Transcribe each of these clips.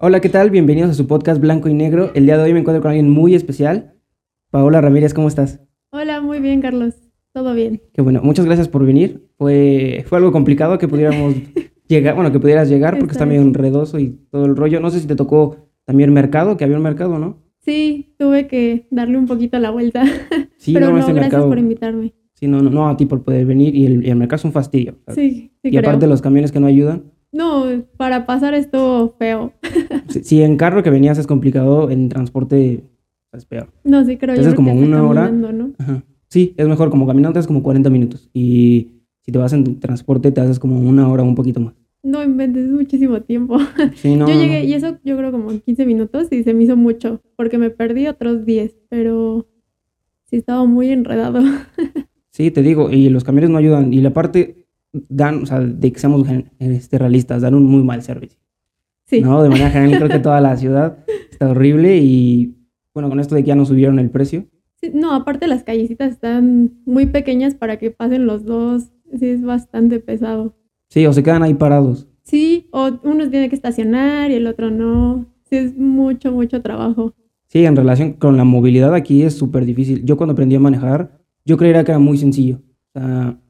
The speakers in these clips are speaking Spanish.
Hola, ¿qué tal? Bienvenidos a su podcast Blanco y Negro. El día de hoy me encuentro con alguien muy especial. Paola Ramírez, ¿cómo estás? Hola, muy bien, Carlos. Todo bien. Qué bueno, muchas gracias por venir. Fue, fue algo complicado que pudiéramos llegar, bueno, que pudieras llegar porque está, Está medio enredoso y todo el rollo. No sé si te tocó también mercado, que había un mercado, ¿no? Sí, tuve que darle un poquito la vuelta. Sí, Pero no, este gracias mercado. por invitarme. Sí, no, no, no, a ti por poder venir y el, y el mercado es un fastidio. Sí, sí, y creo. aparte los camiones que no ayudan. No, para pasar esto feo. Si, si en carro que venías es complicado, en transporte es peor. No, sí, creo. Yo Entonces, creo como una hora. Ajá. Sí, es mejor, como caminando es como 40 minutos. Y si te vas en transporte te haces como una hora o un poquito más. No inventes, es muchísimo tiempo. Sí, no, yo llegué, no. y eso yo creo como en 15 minutos y se me hizo mucho, porque me perdí otros 10, pero sí estaba muy enredado. Sí, te digo, y los camiones no ayudan. Y la parte dan, o sea, de que seamos este, realistas, dan un muy mal servicio. Sí, ¿No? De manera general, creo que toda la ciudad está horrible. Y bueno, con esto de que ya nos subieron el precio. Sí, no, aparte las callecitas están muy pequeñas para que pasen los dos. Sí, es bastante pesado. Sí, o se quedan ahí parados. Sí, o uno tiene que estacionar y el otro no. Sí, es mucho, mucho trabajo. Sí, en relación con la movilidad aquí es súper difícil. Yo cuando aprendí a manejar, yo creía que era muy sencillo. O sea,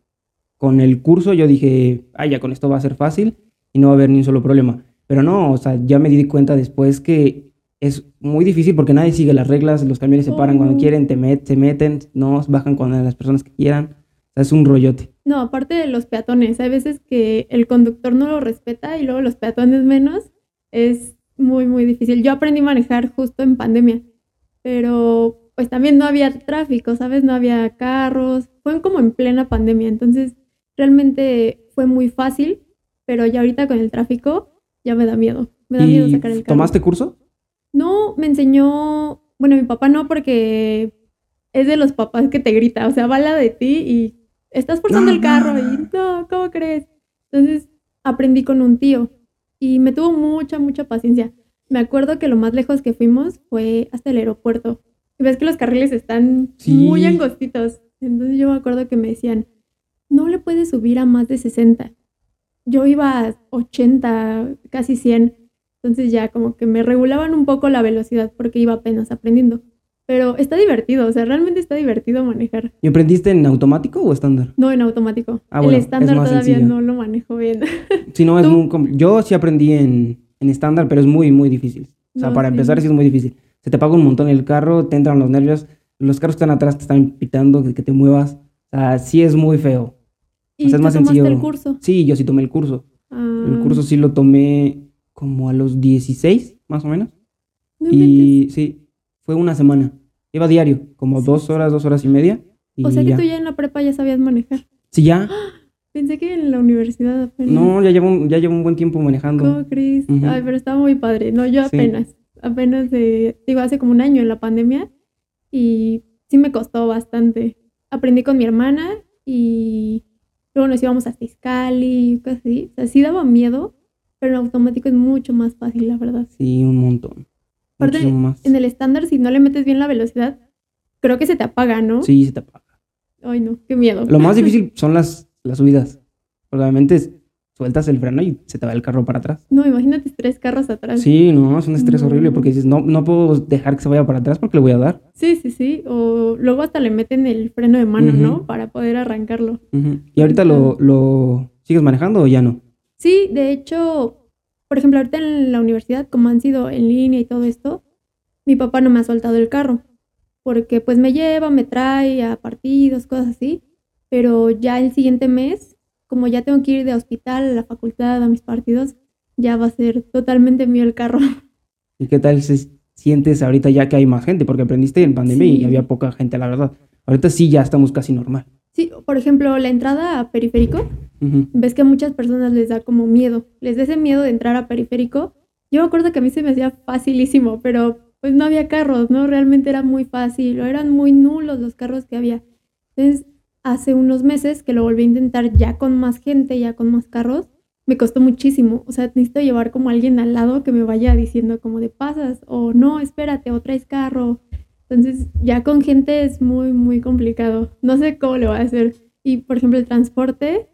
con el curso yo dije, ah, ya con esto va a ser fácil y no va a haber ni un solo problema. Pero no, o sea, ya me di cuenta después que es muy difícil porque nadie sigue las reglas, los camiones se paran cuando Oh. quieren, te met- se meten, no, bajan cuando las personas que quieran. O sea, es un rollote. No, aparte de los peatones, hay veces que el conductor no lo respeta y luego los peatones menos. Es muy, muy difícil. Yo aprendí a manejar justo en pandemia, pero pues también no había tráfico, ¿sabes? No había carros. Fue como en plena pandemia, entonces realmente fue muy fácil, pero ya ahorita con el tráfico ya me da miedo. Me da miedo ¿Y sacar el carro. tomaste curso? No, me enseñó, bueno, mi papá no, porque es de los papás que te grita, o sea, lado de ti y estás forzando No, el carro no. y no, ¿cómo crees? Entonces aprendí con un tío y me tuvo mucha, mucha paciencia. Me acuerdo que lo más lejos que fuimos fue hasta el aeropuerto. Y ves que los carriles están Sí. muy angostitos. Entonces yo me acuerdo que me decían, no le puedes subir a más de 60. Yo iba a 80, casi 100. Entonces ya como que me regulaban un poco la velocidad porque iba apenas aprendiendo. Pero está divertido, o sea, realmente está divertido manejar. ¿Y aprendiste en automático o estándar? No en automático. Ah, bueno, el es estándar más todavía sencillo. no lo manejo bien. Sí, no, es ¿Tú? muy compli- Yo sí aprendí en en estándar, pero es muy, muy difícil. O sea, No, para sí. empezar sí es muy difícil. Se te apaga un montón el carro, te entran los nervios, los carros que están atrás te están pitando, que, que te muevas. O sea, sí es muy feo. ¿Y O sea, es tú más tomaste sencillo. el curso? Sí, yo sí tomé el curso. El Ah, curso sí lo tomé como a los 16, más o menos. no. Y sí, fue una semana. Iba diario, como dos horas, dos horas y media. Y O sea que ya. tú ya en la prepa ya sabías manejar. Sí, ya. Pensé que en la universidad apenas. No, ya llevo, un- ya llevo un buen tiempo manejando. ¿Cómo crees? Ujú. Ay, pero estaba muy padre. No, yo Sí. apenas. Apenas de, digo, hace como un año en la pandemia. Y sí me costó bastante. Aprendí con mi hermana y luego nos íbamos a Fiscali, cosas así. O sea, sí daba miedo, pero en automático es mucho más fácil, la verdad. Sí, un montón. Aparte, más. En el estándar, si no le metes bien la velocidad, creo que se te apaga, ¿no? Sí, se te apaga. Ay, no, qué miedo. Lo más difícil son las, las subidas. Es- sueltas el freno y se te va el carro para atrás. No, imagínate tres carros atrás. Sí, no, es un estrés No. horrible porque dices, no, no puedo dejar que se vaya para atrás porque le voy a dar. Sí, sí, sí. O luego hasta le meten el freno de mano. ¿no? Para poder arrancarlo. Ujú. ¿Y ahorita lo, lo sigues manejando o ya no? Sí, de hecho, por ejemplo, ahorita en la universidad, como han sido en línea y todo esto, mi papá no me ha soltado el carro. Porque pues me lleva, me trae a partidos, cosas así. Pero ya el siguiente mes, como ya tengo que ir de hospital a la facultad, a mis partidos, ya va a ser totalmente mío el carro. ¿Y qué tal se sientes ahorita ya que hay más gente? Porque aprendiste en pandemia y Sí. había poca gente, la verdad. Ahorita sí ya estamos casi normal. Sí, por ejemplo, la entrada a periférico, Ujú. ves que a muchas personas les da como miedo, les da ese miedo de entrar a periférico. Yo me acuerdo que a mí se me hacía facilísimo, pero pues no había carros, ¿no? Realmente era muy fácil, o eran muy nulos los carros que había. Entonces, hace unos meses que lo volví a intentar ya con más gente, ya con más carros, me costó muchísimo. O sea, necesito llevar como alguien al lado que me vaya diciendo como de pasas, o no, espérate, o traes carro. Entonces, ya con gente es muy, muy complicado. No sé cómo lo voy a hacer. Y, por ejemplo, el transporte,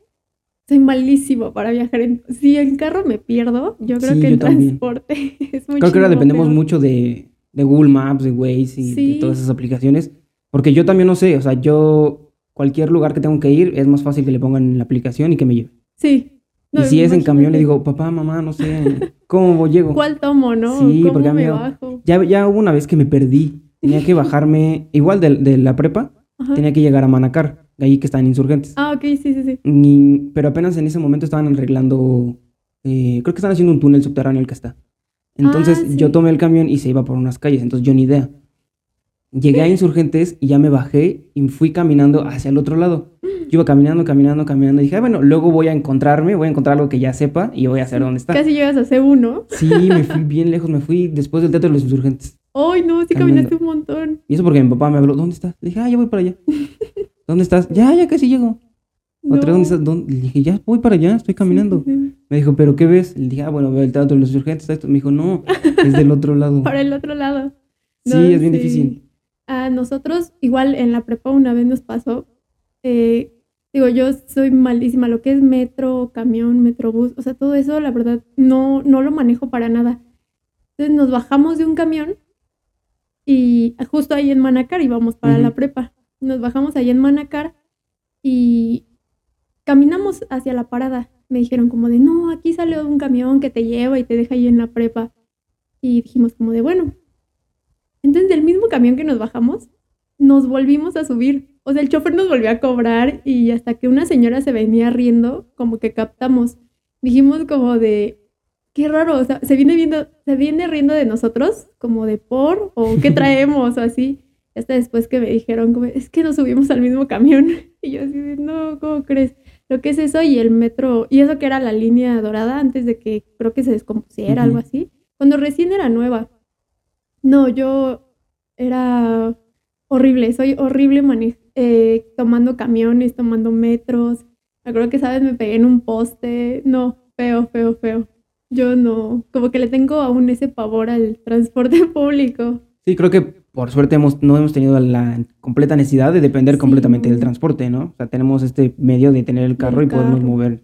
soy malísimo para viajar. En, si en carro me pierdo, yo creo Sí, que también. transporte es muy Creo que ahora dependemos peor. mucho de, de Google Maps, de Waze y Sí. de todas esas aplicaciones. Porque yo también no sé, o sea, yo cualquier lugar que tengo que ir es más fácil que le pongan la aplicación y que me lleve. Sí. No, y si es en camión le digo, papá, mamá, no sé, ¿cómo llego? ¿Cuál tomo, no? Sí, ¿Cómo porque me bajo? Ya, ya hubo una vez que me perdí. Tenía que bajarme, igual de, de la prepa, Ajá. tenía que llegar a Manacar, ahí que están insurgentes. Ah, ok, sí, sí, sí. Pero apenas en ese momento estaban arreglando, eh, creo que están haciendo un túnel subterráneo el que está. Entonces Ah, yo sí. tomé el camión y se iba por unas calles, entonces yo ni idea. Llegué a Insurgentes y ya me bajé y fui caminando hacia el otro lado. Yo iba caminando, caminando, caminando. Y dije, "Ah, bueno, luego voy a encontrarme, voy a encontrar algo que ya sepa y voy a saber dónde está. Casi llegas a C1. Sí, me fui bien lejos, me fui después del Teatro de los Insurgentes. Ay, no, sí Caminando. caminaste un montón. Y eso porque mi papá me habló, ¿dónde estás? Le dije, ah, ya voy para allá. ¿Dónde estás? Ya, ya casi llego. Otra, No. ¿dónde estás? ¿Dónde? Le dije, ya voy para allá, estoy caminando. Sí, sí, sí. Me dijo, ¿pero qué ves? Le dije, ah, bueno, veo el teatro de los insurgentes. Esto. Me dijo, no, es del otro lado. Para el otro lado. Sí, es bien sí. difícil. A nosotros, igual en la prepa una vez nos pasó, eh, digo, yo soy malísima, lo que es metro, camión, metrobús, o sea, todo eso, la verdad, no, no lo manejo para nada. Entonces nos bajamos de un camión y justo ahí en Manacar íbamos para la prepa. Nos bajamos ahí en Manacar y caminamos hacia la parada. Me dijeron como de, no, aquí sale un camión que te lleva y te deja ahí en la prepa. Y dijimos como de, bueno. Entonces del mismo camión que nos bajamos, nos volvimos a subir. O sea, el chofer nos volvió a cobrar y hasta que una señora se venía riendo, como que captamos. Dijimos como de, qué raro, o sea, se viene viendo, se viene riendo de nosotros, como de por, o qué traemos, o así. Hasta después que me dijeron, como, es que nos subimos al mismo camión. Y yo así no, ¿cómo crees? Lo que es eso y el metro, y eso que era la línea dorada antes de que creo que se descompusiera, algo así. Cuando recién era nueva. No, yo era horrible, soy horrible eh, tomando camiones, tomando metros. Me acuerdo que, ¿sabes? Me pegué en un poste. No, feo, feo, feo. Yo no, como que le tengo aún ese pavor al transporte público. Sí, creo que por suerte hemos, no hemos tenido la completa necesidad de depender Sí. completamente del transporte, ¿no? O sea, tenemos este medio de tener el carro Del y podemos carro. mover,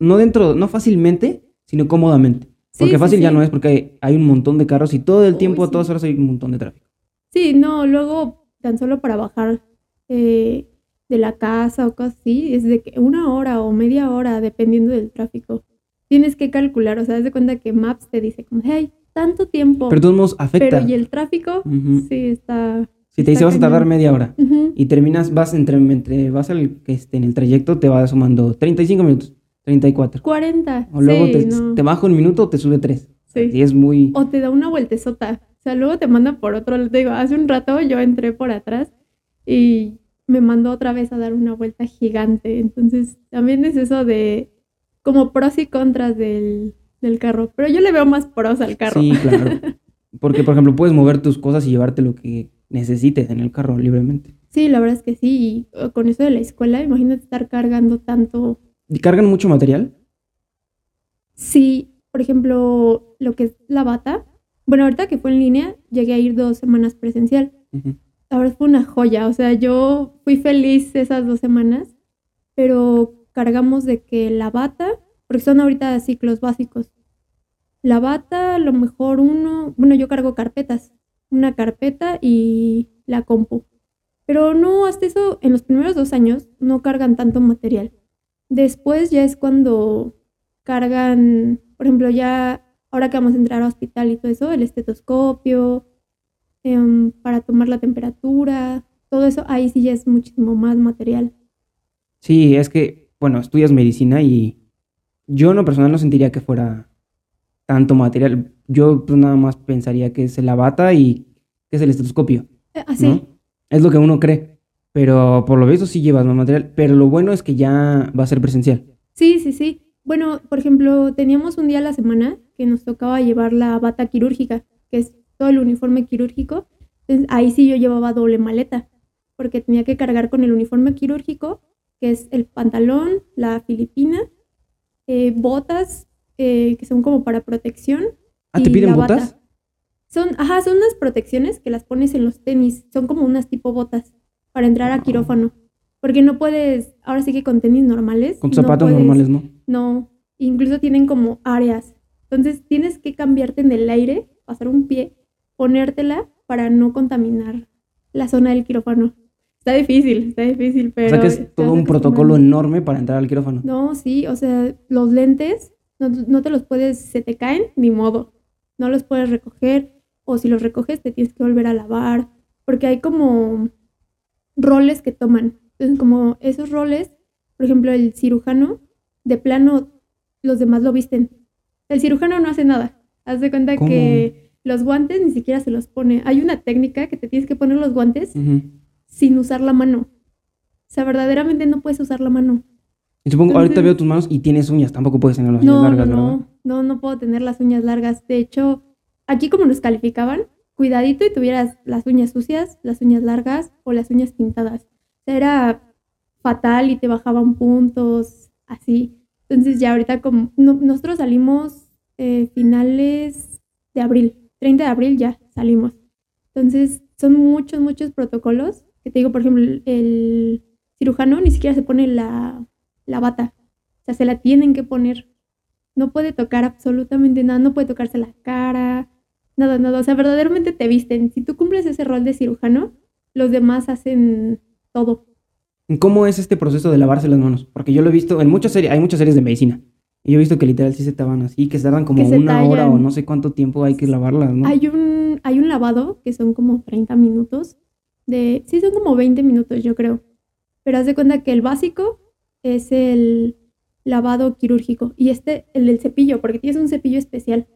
no dentro, no fácilmente, sino cómodamente. Sí, Porque sí, fácil ya no es porque hay, hay un montón de carros y todo el Uy, tiempo, a todas horas hay un montón de tráfico. Sí, no, luego tan solo para bajar eh, de la casa o cosas así, es de que una hora o media hora, dependiendo del tráfico. Tienes que calcular, o sea, haz de cuenta que Maps te dice como, hey, tanto tiempo. Pero de todos modos afecta. Pero y el tráfico, sí, está... Si te dice vas a tardar media hora y terminas, vas entre, entre vas al, este, en el trayecto, te va sumando 35 minutos, 34. 40. O luego sí, te, no. te baja un minuto, te sube tres. Sí. Y es muy... O te da una vueltezota. O sea, luego te manda por otro lado. Te digo, hace un rato yo entré por atrás y me mandó otra vez a dar una vuelta gigante. Entonces, también es eso de como pros y contras del, del carro. Pero yo le veo más pros al carro. Sí, claro. Porque, por ejemplo, puedes mover tus cosas y llevarte lo que necesites en el carro libremente. Sí, la verdad es que sí. Y eh, con eso de la escuela, imagínate estar cargando tanto. ¿Y cargan mucho material? Sí, por ejemplo, lo que es la bata. Bueno, ahorita que fue en línea, llegué a ir dos semanas presencial. La verdad fue una joya, o sea, yo fui feliz esas dos semanas, pero cargamos de que la bata, porque son ahorita ciclos básicos, la bata, a lo mejor uno, bueno, yo cargo carpetas, una carpeta y la compu, pero no, hasta eso, en los primeros dos años no cargan tanto material. Después ya es cuando cargan, por ejemplo, ya, ahora que vamos a entrar a hospital y todo eso, el estetoscopio, em, para tomar la temperatura, todo eso, ahí sí ya es muchísimo más material. Sí, es que, bueno, estudias medicina y yo en lo personal no sentiría que fuera tanto material. Yo pues nada más pensaría que es la bata y que es el estetoscopio, Eh, Así, ¿no? Es lo que uno cree. Pero por lo visto sí llevas más material. Pero lo bueno es que ya va a ser presencial. sí, sí, sí. Bueno, por ejemplo, teníamos un día a la semana que nos tocaba llevar la bata quirúrgica, que es todo el uniforme quirúrgico. Entonces, ahí sí yo llevaba doble maleta, porque tenía que cargar con el uniforme quirúrgico, que es el pantalón, la filipina, eh, botas, eh, que son como para protección. Ah, ¿te y piden la bata. botas? Son, ajá, son unas protecciones que las pones en los tenis. Son como unas tipo botas para entrar a quirófano. Porque no puedes, ahora sí que con tenis normales. Con no zapatos puedes- normales, ¿no? No, incluso tienen como áreas. Entonces tienes que cambiarte en el aire, pasar un pie, ponértela para no contaminar la zona del quirófano. Está difícil, está difícil, pero... o sea que es todo un protocolo enorme para entrar al quirófano. No, sí, o sea, los lentes no, no te los puedes, se te caen, ni modo. No los puedes recoger, o si los recoges te tienes que volver a lavar, porque hay como roles que toman. Entonces, como esos roles, por ejemplo, el cirujano, de plano, los demás lo visten. El cirujano no hace nada. Haz de cuenta ¿Cómo? que los guantes ni siquiera se los pone. Hay una técnica que te tienes que poner los guantes Ujú. sin usar la mano. O sea, verdaderamente no puedes usar la mano. Y supongo, ahorita Entonces- veo tus manos y tienes uñas, tampoco puedes tener las uñas No, largas, no, ¿verdad? no, no, no puedo tener las uñas largas. De hecho, aquí como nos calificaban, cuidadito y tuvieras las uñas sucias, las uñas largas o las uñas pintadas. Era fatal y te bajaban puntos, así. Entonces ya ahorita como no- nosotros salimos eh, finales de abril, 30 de abril ya salimos. Entonces son muchos, muchos protocolos. Que te digo, por ejemplo, el cirujano ni siquiera se pone la, la bata. O sea, se la tienen que poner. No puede tocar absolutamente nada, no puede tocarse la cara, nada, nada. O sea, verdaderamente te visten. Si tú cumples ese rol de cirujano, los demás hacen todo. ¿Cómo es este proceso de lavarse las manos? Porque yo lo he visto en muchas series, hay muchas series de medicina. Y yo he visto que literal sí se taban así, que se tardan como Que una hora o no sé cuánto tiempo hay que lavarlas, ¿no? Hay un, hay un lavado que son como 30 minutos. De, sí, son como 20 minutos, yo creo. Pero haz de cuenta que el básico es el lavado quirúrgico. Y este, el del cepillo, porque tienes un cepillo especial.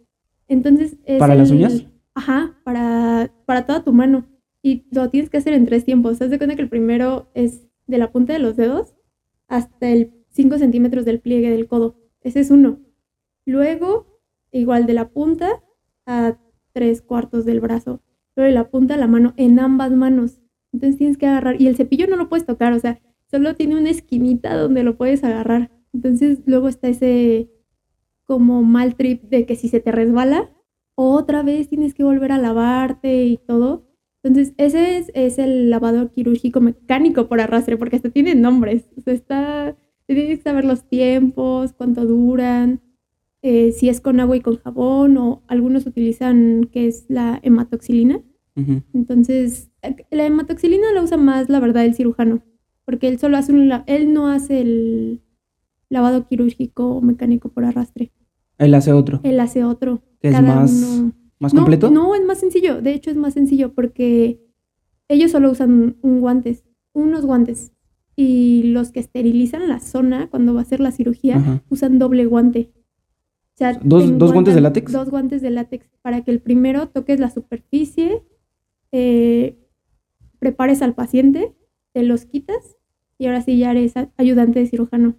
Entonces es ¿Para las el- uñas? Ajá, para, para toda tu mano. Y lo tienes que hacer en tres tiempos. Haz de cuenta que el primero es de la punta de los dedos hasta el 5 centímetros del pliegue del codo. Ese es uno. Luego, igual de la punta a tres cuartos del brazo. Luego de la punta a la mano, en ambas manos. Entonces tienes que agarrar. Y el cepillo no lo puedes tocar, o sea, solo tiene una esquinita donde lo puedes agarrar. Entonces luego está ese como mal trip de que si se te resbala, otra vez tienes que volver a lavarte y todo. Entonces, ese es, es el lavado quirúrgico mecánico por arrastre, porque hasta tiene nombres. O sea, está, tienes que saber los tiempos, cuánto duran, eh, si es con agua y con jabón, o algunos utilizan que es la hematoxilina. Entonces, la hematoxilina la usa más, la verdad, el cirujano, porque él solo hace un, él no hace el lavado quirúrgico mecánico por arrastre. Él hace otro, Él hace otro. es Cada más, uno- más completo. No, es más sencillo. De hecho, es más sencillo porque ellos solo usan un guantes, unos guantes. Y los que esterilizan la zona cuando va a hacer la cirugía Ajá. usan doble guante. O sea, ¿Dos- dos guantes de látex? Dos guantes de látex para que el primero toques la superficie, eh, prepares al paciente, te los quitas y ahora sí ya eres ayudante de cirujano.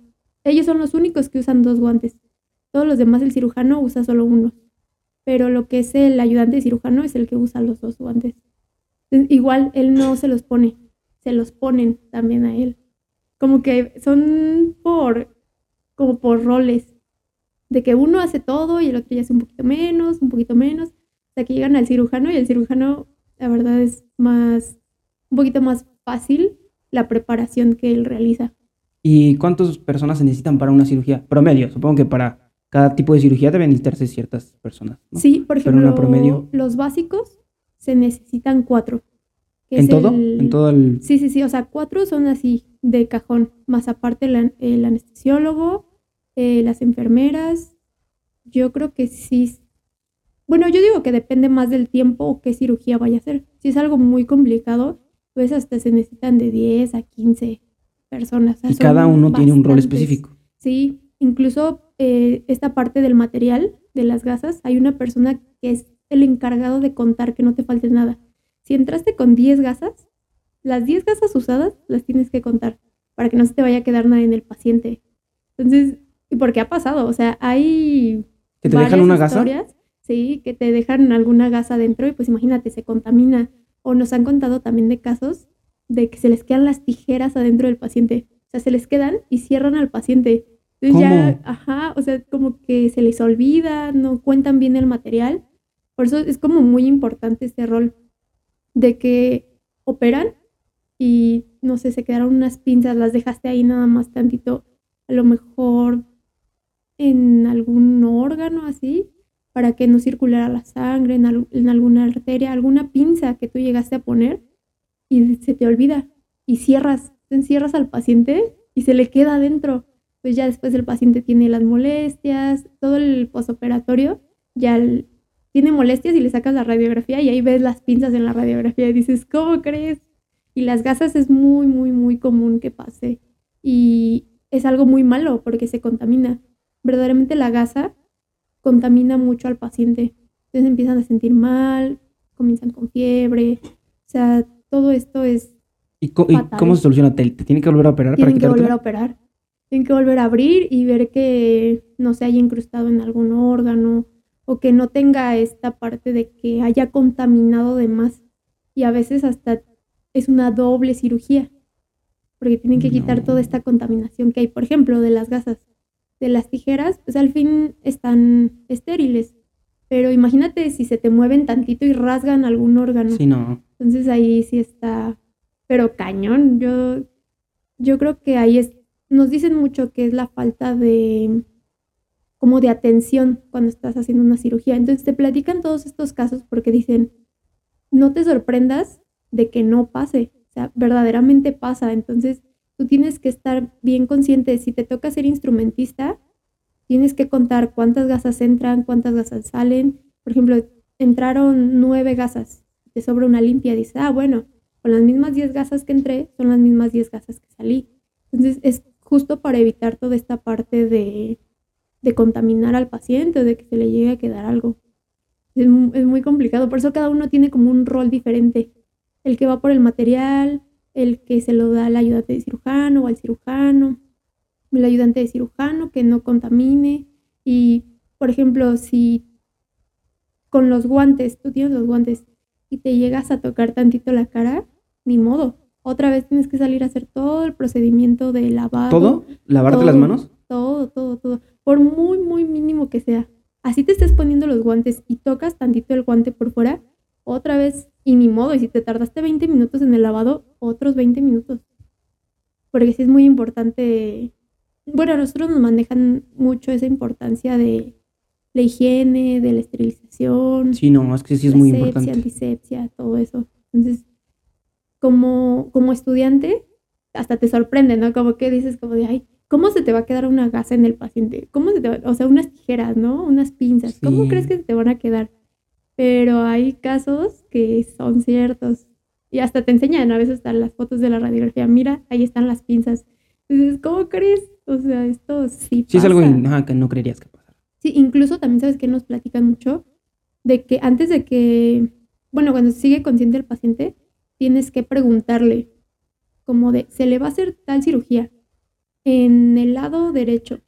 Ellos son los únicos que usan dos guantes. Todos los demás el cirujano usa solo uno. Pero lo que es el ayudante cirujano es el que usa los dos guantes. Igual él no se los pone, se los ponen también a él. Como que son por como por roles. De que uno hace todo y el otro ya hace un poquito menos, un poquito menos. Hasta que llegan al cirujano y el cirujano, la verdad, es más, un poquito más fácil la preparación que él realiza. ¿Y cuántas personas se necesitan para una cirugía? Promedio, supongo que para cada tipo de cirugía deben necesitarse ciertas personas. ¿no? Sí, por Pero ejemplo, promedio. los básicos se necesitan cuatro. ¿En todo? el- ¿En todo el...? Sí, sí, sí, o sea, cuatro son así de cajón, más aparte el, el anestesiólogo, eh, las enfermeras, yo creo que sí. Bueno, yo digo que depende más del tiempo o qué cirugía vaya a hacer. Si es algo muy complicado, pues hasta se necesitan de 10 a 15 personas. o sea, Y cada uno tiene un rol específico. Sí, incluso eh, esta parte del material de las gasas, hay una persona que es el encargado de contar que no te falte nada. Si entraste con 10 gasas, las 10 gasas usadas las tienes que contar para que no se te vaya a quedar nada en el paciente. Entonces, ¿y por qué ha pasado? O sea, hay ¿Que te dejan una gasa? sí, que te dejan alguna gasa dentro y pues imagínate, se contamina. O nos han contado también de casos de que se les quedan las tijeras adentro del paciente. O sea, se les quedan y cierran al paciente. Entonces ya, ajá, o sea, como que se les olvida, no cuentan bien el material. Por eso es como muy importante este rol de que operan y no sé, se quedaron unas pinzas, las dejaste ahí nada más tantito, a lo mejor en algún órgano así, para que no circulara la sangre, en, en alguna arteria, alguna pinza que tú llegaste a poner y se te olvida y cierras, encierras al paciente y se le queda adentro. Pues ya después el paciente tiene las molestias, todo el posoperatorio, ya tiene molestias y le sacas la radiografía y ahí ves las pinzas en la radiografía y dices, ¿cómo crees? Y las gasas es muy, muy, muy común que pase. Y es algo muy malo porque se contamina. Verdaderamente la gasa contamina mucho al paciente. Entonces empiezan a sentir mal, comienzan con fiebre. O sea, todo esto es. ¿Y, cómo se soluciona? ¿Te, tienen que volver a operar tienen para que volver a operar. Tienen que volver a abrir y ver que no se haya incrustado en algún órgano o que no tenga esta parte de que haya contaminado de más. Y a veces hasta es una doble cirugía, porque tienen que quitar toda esta contaminación que hay, por ejemplo, de las gasas. De las tijeras, pues al fin están estériles, pero imagínate si se te mueven tantito y rasgan algún órgano. Sí, no. Entonces ahí sí está, pero cañón. Yo, yo creo que ahí es, nos dicen mucho que es la falta de, como de atención cuando estás haciendo una cirugía. Entonces te platican todos estos casos porque dicen, no te sorprendas de que no pase, o sea, verdaderamente pasa. Entonces, tú tienes que estar bien consciente, si te toca ser instrumentista, tienes que contar cuántas gasas entran, cuántas gasas salen. Por ejemplo, entraron nueve gasas, te sobra una limpia, dices, ah, bueno, con las mismas diez gasas que entré, son las mismas diez gasas que salí. Entonces, es justo para evitar toda esta parte de, de contaminar al paciente o de que se le llegue a quedar algo. Es, es muy complicado, por eso cada uno tiene como un rol diferente el que va por el material, el que se lo da al ayudante de cirujano o al cirujano, el ayudante de cirujano que no contamine y, por ejemplo, si con los guantes, tú tienes los guantes y te llegas a tocar tantito la cara, ni modo. Otra vez tienes que salir a hacer todo el procedimiento de lavado. ¿Todo? ¿Lavarte las manos? Todo, todo, todo. Por muy, muy mínimo que sea. Así te estés poniendo los guantes y tocas tantito el guante por fuera, otra vez y ni modo. Y si te tardaste 20 minutos en el lavado, otros 20 minutos. Porque sí es muy importante. Bueno, a nosotros nos manejan mucho esa importancia de la higiene, de la esterilización. Sí, no, es que sí es muy importante. antisepsia, todo eso. Entonces, como, como estudiante, hasta te sorprende, ¿no? Como que dices como de, ay, ¿cómo se te va a quedar una gasa en el paciente? ¿Cómo se te va? O sea, unas tijeras, ¿no? Unas pinzas. ¿Cómo crees que se te van a quedar? pero hay casos que son ciertos. Y hasta te enseñan a veces están las fotos de la radiografía. Mira, ahí están las pinzas. Entonces, ¿cómo crees? O sea, esto sí pasa. Sí, es algo que no creerías que. Sí, incluso también sabes que nos platican mucho de que antes de que, bueno, cuando sigue consciente el paciente, tienes que preguntarle como de, ¿se le va a hacer tal cirugía? En el lado derecho,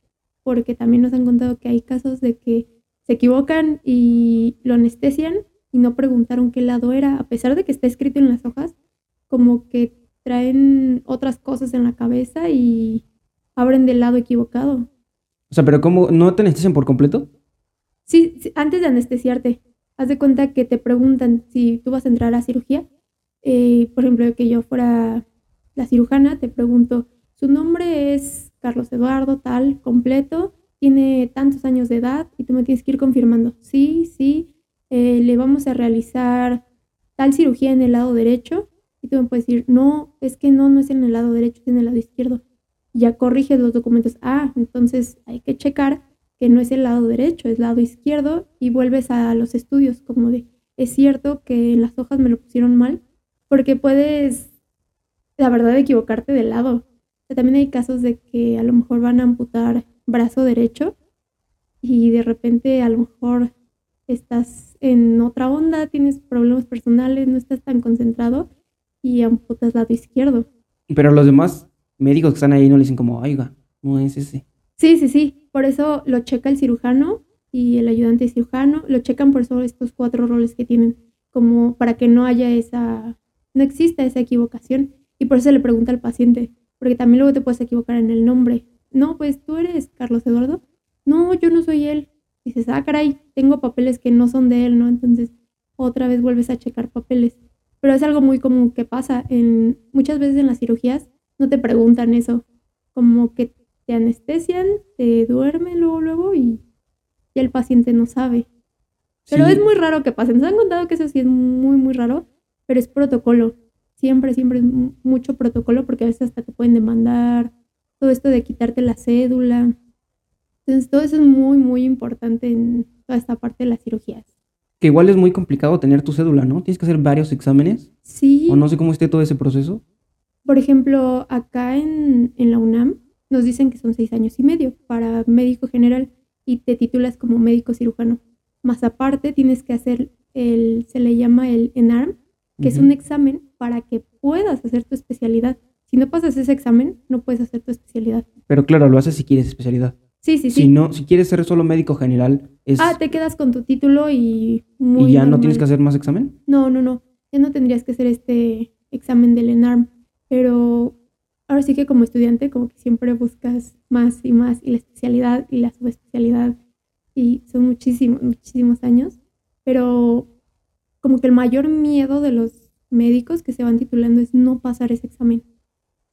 porque también nos han contado que hay casos de que se equivocan y lo anestesian y no preguntaron qué lado era, a pesar de que está escrito en las hojas, como que traen otras cosas en la cabeza y abren del lado equivocado. O sea, pero ¿cómo? ¿No te anestesian por completo? Sí, antes de anestesiarte, haz de cuenta que te preguntan si tú vas a entrar a cirugía. Eh, por ejemplo, que yo fuera la cirujana, te pregunto, su nombre es Carlos Eduardo, tal, completo, tiene tantos años de edad y tú me tienes que ir confirmando, sí, sí, eh, le vamos a realizar tal cirugía en el lado derecho y tú me puedes decir, no, es que no, no es en el lado derecho, es en el lado izquierdo. Ya corriges los documentos, ah, entonces hay que checar que no es el lado derecho, es el lado izquierdo y vuelves a los estudios como de, es cierto que en las hojas me lo pusieron mal, porque puedes, la verdad, equivocarte de lado. también hay casos de que a lo mejor van a amputar brazo derecho y de repente a lo mejor estás en otra onda, tienes problemas personales, no estás tan concentrado y amputas lado izquierdo. Pero los demás médicos que están ahí no le dicen como, oiga, no es ese. Sí, sí, sí. Por eso lo checa el cirujano y el ayudante cirujano. Lo checan por solo estos cuatro roles que tienen, como para que no haya esa, no exista esa equivocación. Y por eso le pregunta al paciente, porque también luego te puedes equivocar en el nombre no, pues tú eres Carlos Eduardo. No, yo no soy él. Dices, ah, caray, tengo papeles que no son de él, ¿no? Entonces, otra vez vuelves a checar papeles. pero es algo muy común que pasa. En, muchas veces en las cirugías no te preguntan eso, como que te anestesian, te duermen luego, luego y, y el paciente no sabe. Pero Sí. es muy raro que pase. Nos han contado que eso sí es muy, muy raro, pero es protocolo. Siempre, siempre es mu- mucho protocolo porque a veces hasta te pueden demandar. Todo esto de quitarte la cédula. Entonces, todo eso es muy, muy importante en toda esta parte de las cirugías. Que igual es muy complicado tener tu cédula, ¿no? Tienes que hacer varios exámenes. Sí, O no sé cómo esté todo ese proceso. Por ejemplo, acá en, en la UNAM nos dicen que son seis años y medio para médico general y te titulas como médico cirujano. Más aparte, tienes que hacer el, se le llama el ENARM, que es un examen para que puedas hacer tu especialidad. Si no pasas ese examen, no puedes hacer tu especialidad. Pero claro, lo haces si quieres especialidad. Sí, sí, sí. Si no, si quieres ser solo médico general, es Ah, te quedas con tu título y muy y ya no tienes que hacer más examen. No, no, no. Ya no tendrías que hacer este examen del ENARM. Pero ahora sí que como estudiante, como que siempre buscas más y más, y la especialidad y la subespecialidad. Y son muchísimos, muchísimos años. Pero como que el mayor miedo de los médicos que se van titulando es no pasar ese examen.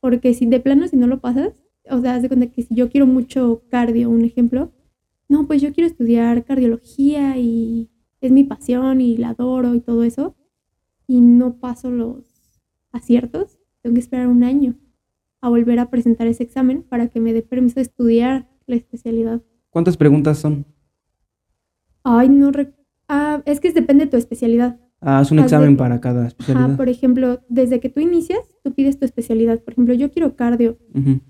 Porque si de plano, si no lo pasas, o sea, haz de cuenta que si yo quiero mucho cardio, un ejemplo, no, pues yo quiero estudiar cardiología y es mi pasión y la adoro y todo eso, y no paso los aciertos, tengo que esperar un año a volver a presentar ese examen para que me dé permiso de estudiar la especialidad. ¿Cuántas preguntas son? Ay, no Ah, es que depende de tu especialidad. Ah, es un Haz de- examen para cada especialidad. Ajá, por ejemplo, desde que tú inicias, tú pides tu especialidad. Por ejemplo, yo quiero cardio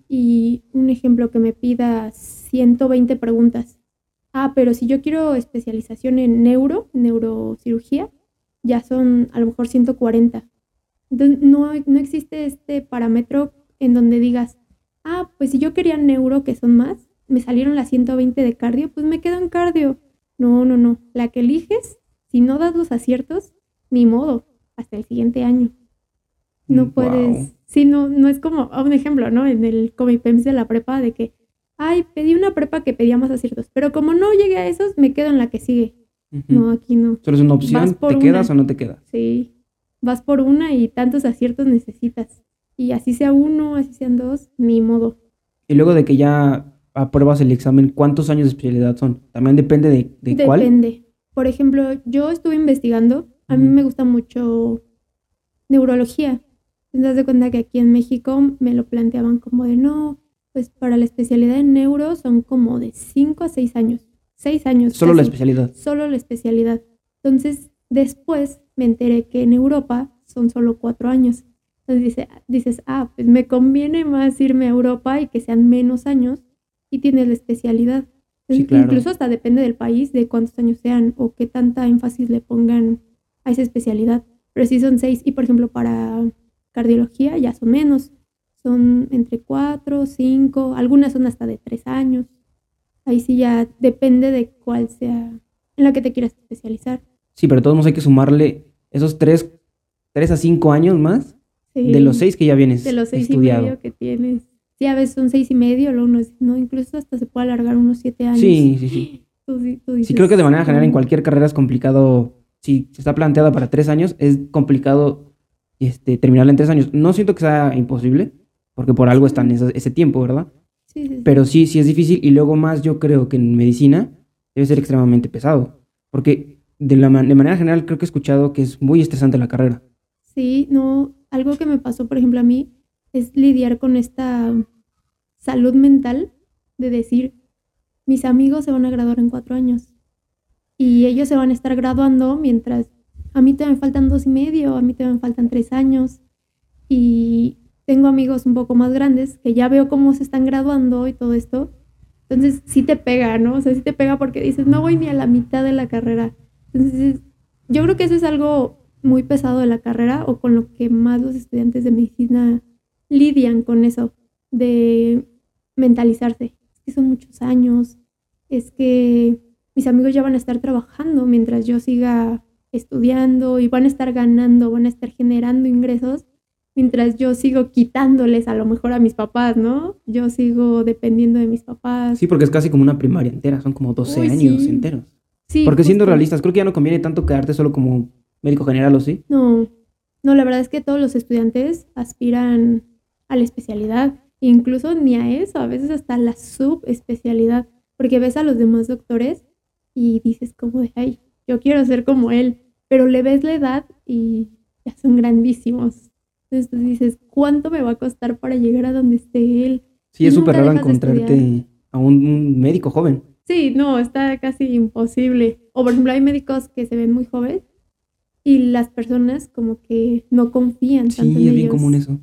y un ejemplo que me pida 120 preguntas. Ah, pero si yo quiero especialización en neuro, neurocirugía, ya son a lo mejor 140. Entonces, no, no existe este parámetro en donde digas, ah, pues si yo quería neuro, que son más, me salieron las 120 de cardio, pues me quedo en cardio. No, no, no. La que eliges, si no das los aciertos, ni modo, hasta el siguiente año. No Mm, puedes. guau. Sí, no, no es como ah, un ejemplo, ¿no? En el Comipems de la prepa de que, ay, pedí una prepa que pedía más aciertos, pero como no llegué a esos, me quedo en la que sigue. No, aquí no. Solo es una opción. ¿Te quedas o no te quedas? Sí. Vas por una y tantos aciertos necesitas. Y así sea uno, así sean dos, ni modo. Y luego de que ya apruebas el examen, ¿cuántos años de especialidad son? También depende de, de cuál. Depende. Por ejemplo, yo estuve investigando, a mí me gusta mucho neurología. Te das de cuenta que aquí en México me lo planteaban como de no, pues para la especialidad en neuro son como de 5 a 6 años. 6 años. Solo la especialidad. Solo la especialidad. Entonces, después me enteré que en Europa son solo 4 años. Entonces dice, dices, ah, pues me conviene más irme a Europa y que sean menos años y tienes la especialidad. Sí, claro. Incluso hasta depende del país, de cuántos años sean o qué tanta énfasis le pongan a esa especialidad. Pero sí son seis y por ejemplo para cardiología ya son menos. Son entre cuatro, cinco, algunas son hasta de tres años. Ahí sí ya depende de cuál sea en la que te quieras especializar. Sí, pero todos hay que sumarle esos tres, tres a cinco años más Sí, de los seis que ya vienes de los seis estudiado. y medio que tienes. Sí, a veces son seis y medio, unos, no, incluso hasta se puede alargar unos siete años. Sí, sí, sí. Tú Sí, creo que de manera general en cualquier carrera es complicado. Si está planteada para tres años, es complicado este, terminarla en tres años. No siento que sea imposible, porque por algo está en ese, ese tiempo, ¿verdad? Sí, sí, sí. Pero sí, sí es difícil. Y luego más yo creo que en medicina debe ser extremadamente pesado. Porque de, la man- de manera general creo que he escuchado que es muy estresante la carrera. Sí, no, algo que me pasó, por ejemplo, a mí es lidiar con esta salud mental de decir, mis amigos se van a graduar en cuatro años y ellos se van a estar graduando mientras a mí todavía me faltan dos y medio, a mí todavía me faltan tres años y tengo amigos un poco más grandes que ya veo cómo se están graduando y todo esto. Entonces sí te pega, ¿no? O sea, sí te pega porque dices, no voy ni a la mitad de la carrera. Entonces, yo creo que eso es algo muy pesado de la carrera o con lo que más los estudiantes de medicina lidian con eso, de mentalizarse. Es que son muchos años, es que mis amigos ya van a estar trabajando mientras yo siga estudiando y van a estar ganando, van a estar generando ingresos mientras yo sigo quitándoles a lo mejor a mis papás, ¿no? Yo sigo dependiendo de mis papás. Sí, porque es casi como una primaria entera, son como 12 Uy, años sí. enteros. Sí, Porque siendo justo. realistas, creo que ya no conviene tanto quedarte solo como médico general, ¿o sí? No, No, la verdad es que todos los estudiantes aspiran a la especialidad, incluso ni a eso, a veces hasta la subespecialidad, porque ves a los demás doctores y dices como de, ay, yo quiero ser como él, pero le ves la edad y ya son grandísimos. Entonces tú dices, ¿cuánto me va a costar para llegar a donde esté él? Sí, es súper raro encontrarte a un médico joven. Sí, no, está casi imposible. O por ejemplo, hay médicos que se ven muy jóvenes y las personas como que no confían tanto sí, es bien común eso.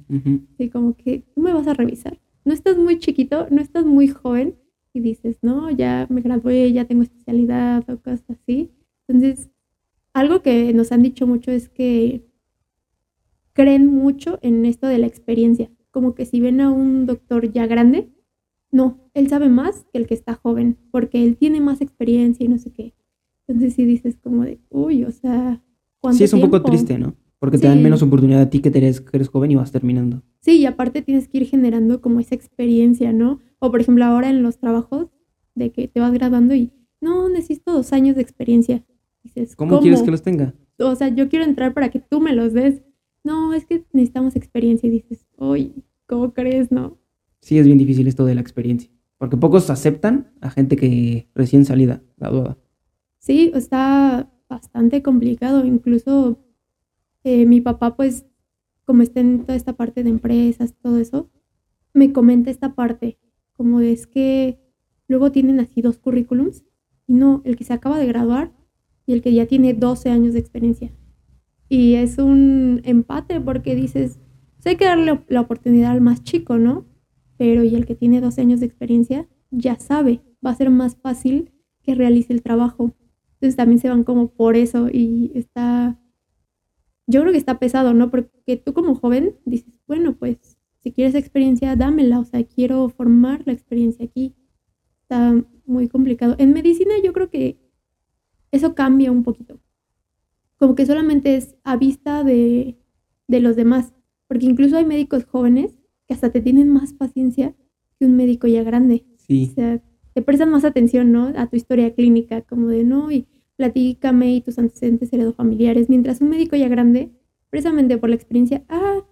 Sí, como que tú me vas a revisar. No estás muy chiquito, no estás muy joven y dices, no, ya me gradué, ya tengo especialidad o cosas así. Entonces, algo que nos han dicho mucho es que creen mucho en esto de la experiencia. Como que si ven a un doctor ya grande, no, él sabe más que el que está joven, porque él tiene más experiencia y no sé qué. Entonces sí dices como de, uy, o sea, Sí, es un poco triste, ¿no? Porque te dan menos oportunidad a ti que, eres, que eres joven y vas terminando. Sí, y aparte tienes que ir generando como esa experiencia, ¿no? O por ejemplo ahora en los trabajos de que te vas graduando y, no, necesito dos años de experiencia. Dices, ¿Cómo, quieres que los tenga? O sea, yo quiero entrar para que tú me los des. No, es que necesitamos experiencia y dices, uy, ¿cómo crees, no? Sí, es bien difícil esto de la experiencia. Porque pocos aceptan a gente que recién salida, graduada. Sí, está bastante complicado. Incluso eh, mi papá, pues, como está en toda esta parte de empresas, todo eso, me comenta esta parte, como es que luego tienen así dos currículums, y no, el que se acaba de graduar y el que ya tiene 12 años de experiencia. Y es un empate porque dices, pues hay que darle la oportunidad al más chico, ¿no? Pero y el que tiene 12 años de experiencia ya sabe, va a ser más fácil que realice el trabajo. Entonces también se van como por eso y está, yo creo que está pesado, ¿no? Porque tú como joven dices, bueno, pues si quieres experiencia, dámela, o sea, quiero formar la experiencia aquí. Está muy complicado. En medicina yo creo que eso cambia un poquito. Como que solamente es a vista de, de los demás, porque incluso hay médicos jóvenes que hasta te tienen más paciencia que un médico ya grande. Sí. O sea, te prestan más atención, ¿no? A tu historia clínica, como de, no, y platícame y tus antecedentes heredofamiliares, mientras un médico ya grande, precisamente por la experiencia, ah,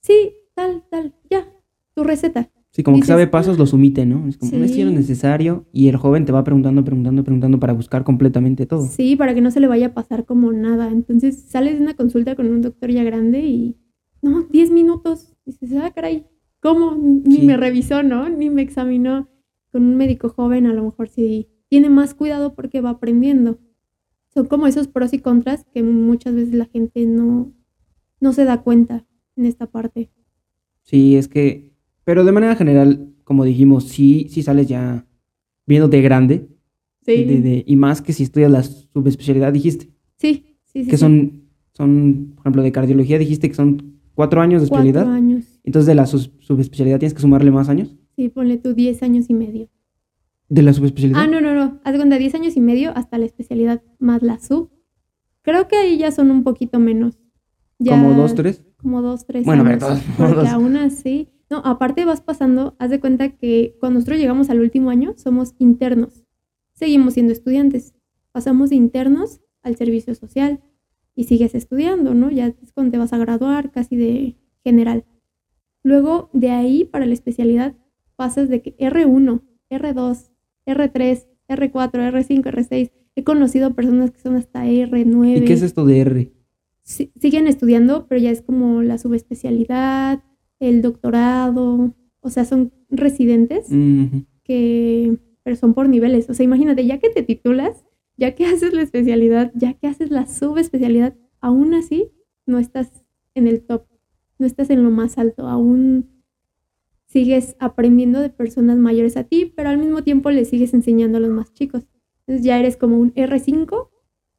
sí, tal, tal, ya, tu receta. Sí, como que sabe pasos, los omite, ¿no? Es como, no es necesario y el joven te va preguntando, preguntando, preguntando para buscar completamente todo. Sí, para que no se le vaya a pasar como nada. Entonces sales de una consulta con un doctor ya grande y, no, 10 minutos. dices, ah, caray, ¿cómo? Ni me revisó, ¿no? Ni me examinó con un médico joven a lo mejor sí tiene más cuidado porque va aprendiendo. Son como esos pros y contras que muchas veces la gente no, no se da cuenta en esta parte. Sí, es que, pero de manera general, como dijimos, sí, sí sales ya viéndote grande. Sí. y más que si estudias la subespecialidad, dijiste. Sí, sí, sí. Que son, son, por ejemplo, de cardiología dijiste que son cuatro años de especialidad. Cuatro años. Entonces de la subespecialidad tienes que sumarle más años. Sí, ponle tú 10 años y medio. ¿De la subespecialidad? Ah, no, no, no. Haz cuenta, 10 años y medio hasta la especialidad más la sub. Creo que ahí ya son un poquito menos. ¿Como dos, tres? Como dos, tres bueno, años. Bueno, Porque aún así... No, aparte vas pasando, haz de cuenta que cuando nosotros llegamos al último año, somos internos. Seguimos siendo estudiantes. Pasamos de internos al servicio social y sigues estudiando, ¿no? Ya es cuando te vas a graduar, casi de general. Luego, de ahí para la especialidad, pasas de que R1, R2, R3, R4, R5, R6. He conocido personas que son hasta R9. ¿Y qué es esto de R? siguen estudiando, pero ya es como la subespecialidad, el doctorado, o sea, son residentes que, pero son por niveles. O sea, imagínate, ya que te titulas, ya que haces la especialidad, ya que haces la subespecialidad, aún así no estás en el top, no estás en lo más alto, aún sigues aprendiendo de personas mayores a ti, pero al mismo tiempo le sigues enseñando a los más chicos. Entonces ya eres como un R5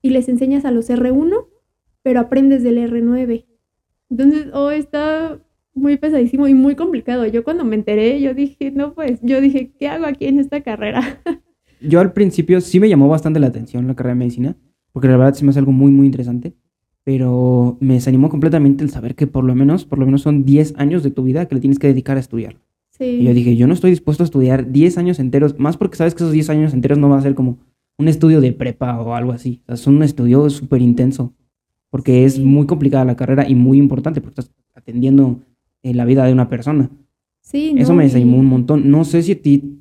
y les enseñas a los R1, pero aprendes del R9. Entonces, oh, está muy pesadísimo y muy complicado. Yo cuando me enteré, yo dije, no, pues, yo dije, ¿qué hago aquí en esta carrera? yo al principio sí me llamó bastante la atención la carrera de medicina, porque la verdad sí me hace algo muy, muy interesante, pero me desanimó completamente el saber que por lo menos, por lo menos son 10 años de tu vida que le tienes que dedicar a estudiar. Y yo dije, yo no estoy dispuesto a estudiar 10 años enteros, más porque sabes que esos 10 años enteros no va a ser como un estudio de prepa o algo así. O sea, es un estudio súper intenso. porque es Sí. muy complicada la carrera y muy importante porque estás atendiendo eh, la vida de una persona. Sí, Eso no, me desanimó y- un montón. No sé si a ti,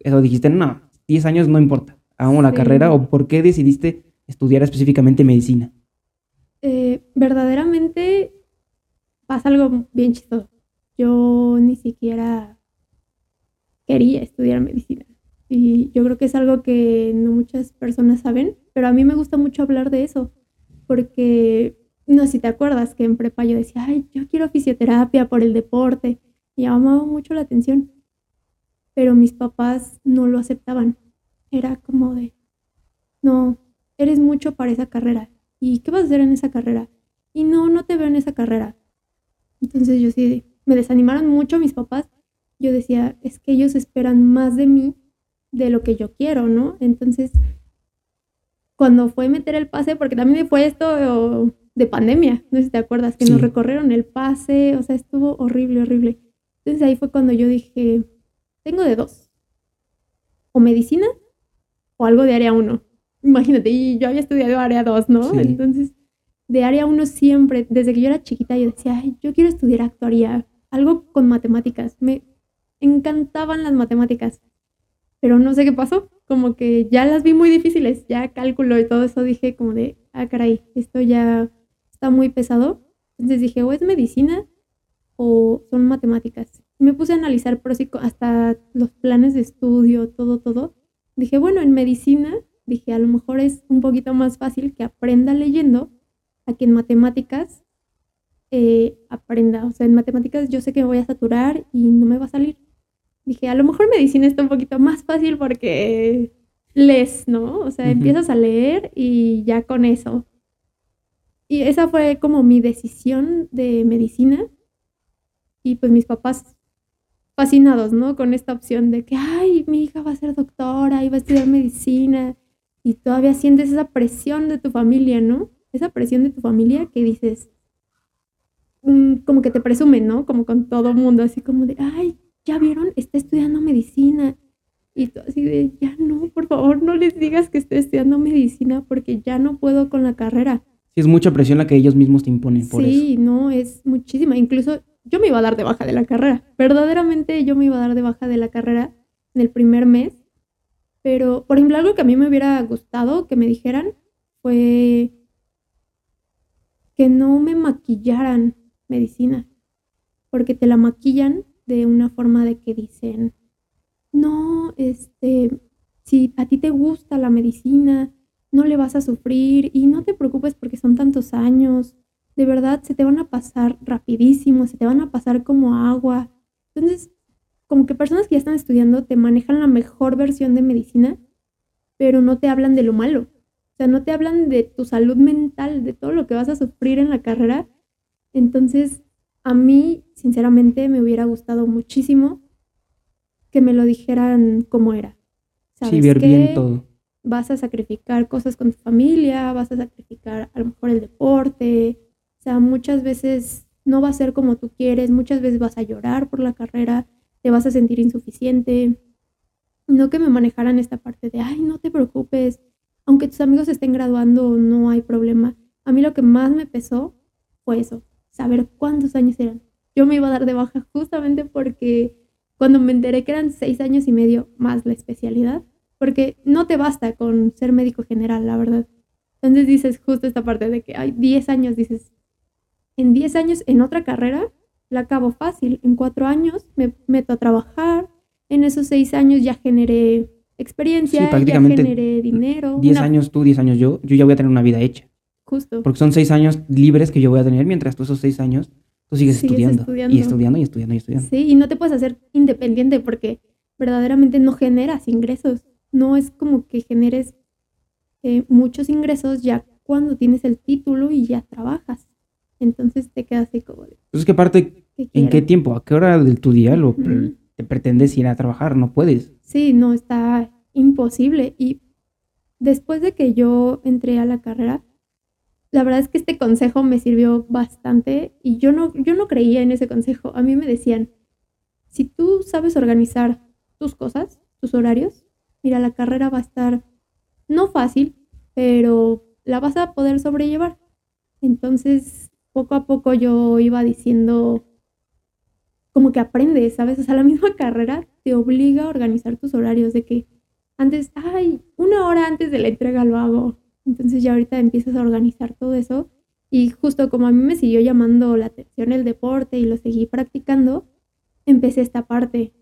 eso dijiste, no, 10 años no importa, hago la Sí. carrera o por qué decidiste estudiar específicamente medicina. Eh, verdaderamente pasa algo bien chistoso. Yo ni siquiera quería estudiar medicina. Y yo creo que es algo que no muchas personas saben, pero a mí me gusta mucho hablar de eso, porque no sé si te acuerdas que en prepa yo decía, ay, yo quiero fisioterapia por el deporte, me llamaba mucho la atención, pero mis papás no lo aceptaban. Era como de, no, eres mucho para esa carrera. ¿Y qué vas a hacer en esa carrera? Y no, no te veo en esa carrera. Entonces yo sí, me desanimaron mucho mis papás. Yo decía, es que ellos esperan más de mí de lo que yo quiero, ¿no? Entonces, cuando fue meter el pase, porque también fue esto de pandemia, no sé si te acuerdas, que nos Sí. recorrieron el pase, o sea, estuvo horrible, horrible. Entonces ahí fue cuando yo dije, tengo de dos, o medicina o algo de área 1. Imagínate, y yo había estudiado área 2, ¿no? Sí. Entonces, de área 1 siempre, desde que yo era chiquita, yo decía, Ay, yo quiero estudiar actuaría, algo con matemáticas. Me encantaban las matemáticas, pero no sé qué pasó, como que ya las vi muy difíciles, ya cálculo y todo eso, dije como de, ah, caray, esto ya está muy pesado. Entonces dije, o es medicina o son matemáticas. Y me puse a analizar hasta los planes de estudio, todo, todo. Dije, bueno, en medicina, dije, a lo mejor es un poquito más fácil que aprenda leyendo a que en matemáticas eh, aprenda. O sea, en matemáticas yo sé que me voy a saturar y no me va a salir. Dije, a lo mejor medicina está un poquito más fácil porque lees, ¿no? O sea, Ujú. empiezas a leer y ya con eso. Y esa fue como mi decisión de medicina. Y pues mis papás fascinados, ¿no? Con esta opción de que, ay, mi hija va a ser doctora y va a estudiar medicina. Y todavía sientes esa presión de tu familia, ¿no? Esa presión de tu familia que dices, mm, como que te presumen, ¿no? Como con todo mundo, así como de, ay, ¿ya vieron? Está estudiando medicina. Y tú así de, ya no, por favor, no les digas que estoy estudiando medicina porque ya no puedo con la carrera. Sí, es mucha presión la que ellos mismos te imponen por eso. Sí, no, es muchísima. Incluso yo me iba a dar de baja de la carrera. Verdaderamente yo me iba a dar de baja de la carrera en el primer mes. Pero, por ejemplo, algo que a mí me hubiera gustado que me dijeran fue que no me maquillaran medicina. Porque te la maquillan de una forma de que dicen, no, este, si a ti te gusta la medicina, no le vas a sufrir y no te preocupes porque son tantos años. De verdad, se te van a pasar rapidísimo, se te van a pasar como agua. Entonces, como que personas que ya están estudiando te manejan la mejor versión de medicina, pero no te hablan de lo malo. O sea, no te hablan de tu salud mental, de todo lo que vas a sufrir en la carrera. Entonces, a mí, sinceramente, me hubiera gustado muchísimo que me lo dijeran como era. Sí, ¿Sabes ver qué? bien todo. vas a sacrificar cosas con tu familia, vas a sacrificar a lo mejor el deporte, o sea, muchas veces no va a ser como tú quieres, muchas veces vas a llorar por la carrera, te vas a sentir insuficiente. No que me manejaran esta parte de, ay, no te preocupes, aunque tus amigos estén graduando, no hay problema. A mí lo que más me pesó fue eso, saber cuántos años eran. Yo me iba a dar de baja justamente porque cuando me enteré que eran seis años y medio más la especialidad, porque no te basta con ser médico general, la verdad. Entonces dices justo esta parte de que hay 10 años, dices, en 10 años en otra carrera la acabo fácil, en 4 años me meto a trabajar, en esos 6 años ya generé experiencia, Sí, ya generé dinero. 10 una- años tú, 10 años yo, yo ya voy a tener una vida hecha. Justo. Porque son 6 años libres que yo voy a tener, mientras tú esos 6 años, tú sigues, Sigues estudiando, estudiando. Y estudiando y estudiando y estudiando. Sí, y no te puedes hacer independiente porque verdaderamente no generas ingresos. No es como que generes eh, muchos ingresos ya cuando tienes el título y ya trabajas. Entonces te quedas así como de, Entonces, ¿qué parte, ¿qué en qué tiempo, a qué hora de tu día lo, te pretendes ir a trabajar? No puedes. Sí, no, está imposible. Y después de que yo entré a la carrera, la verdad es que este consejo me sirvió bastante y yo no, yo no creía en ese consejo. A mí me decían, si tú sabes organizar tus cosas, tus horarios, mira, la carrera va a estar no fácil, pero la vas a poder sobrellevar. Entonces, poco a poco yo iba diciendo, como que aprendes, ¿sabes? O sea, la misma carrera te obliga a organizar tus horarios de que antes, ay, una hora antes de la entrega lo hago. Entonces ya ahorita empiezas a organizar todo eso. Y justo como a mí me siguió llamando la atención el deporte y lo seguí practicando, empecé esta parte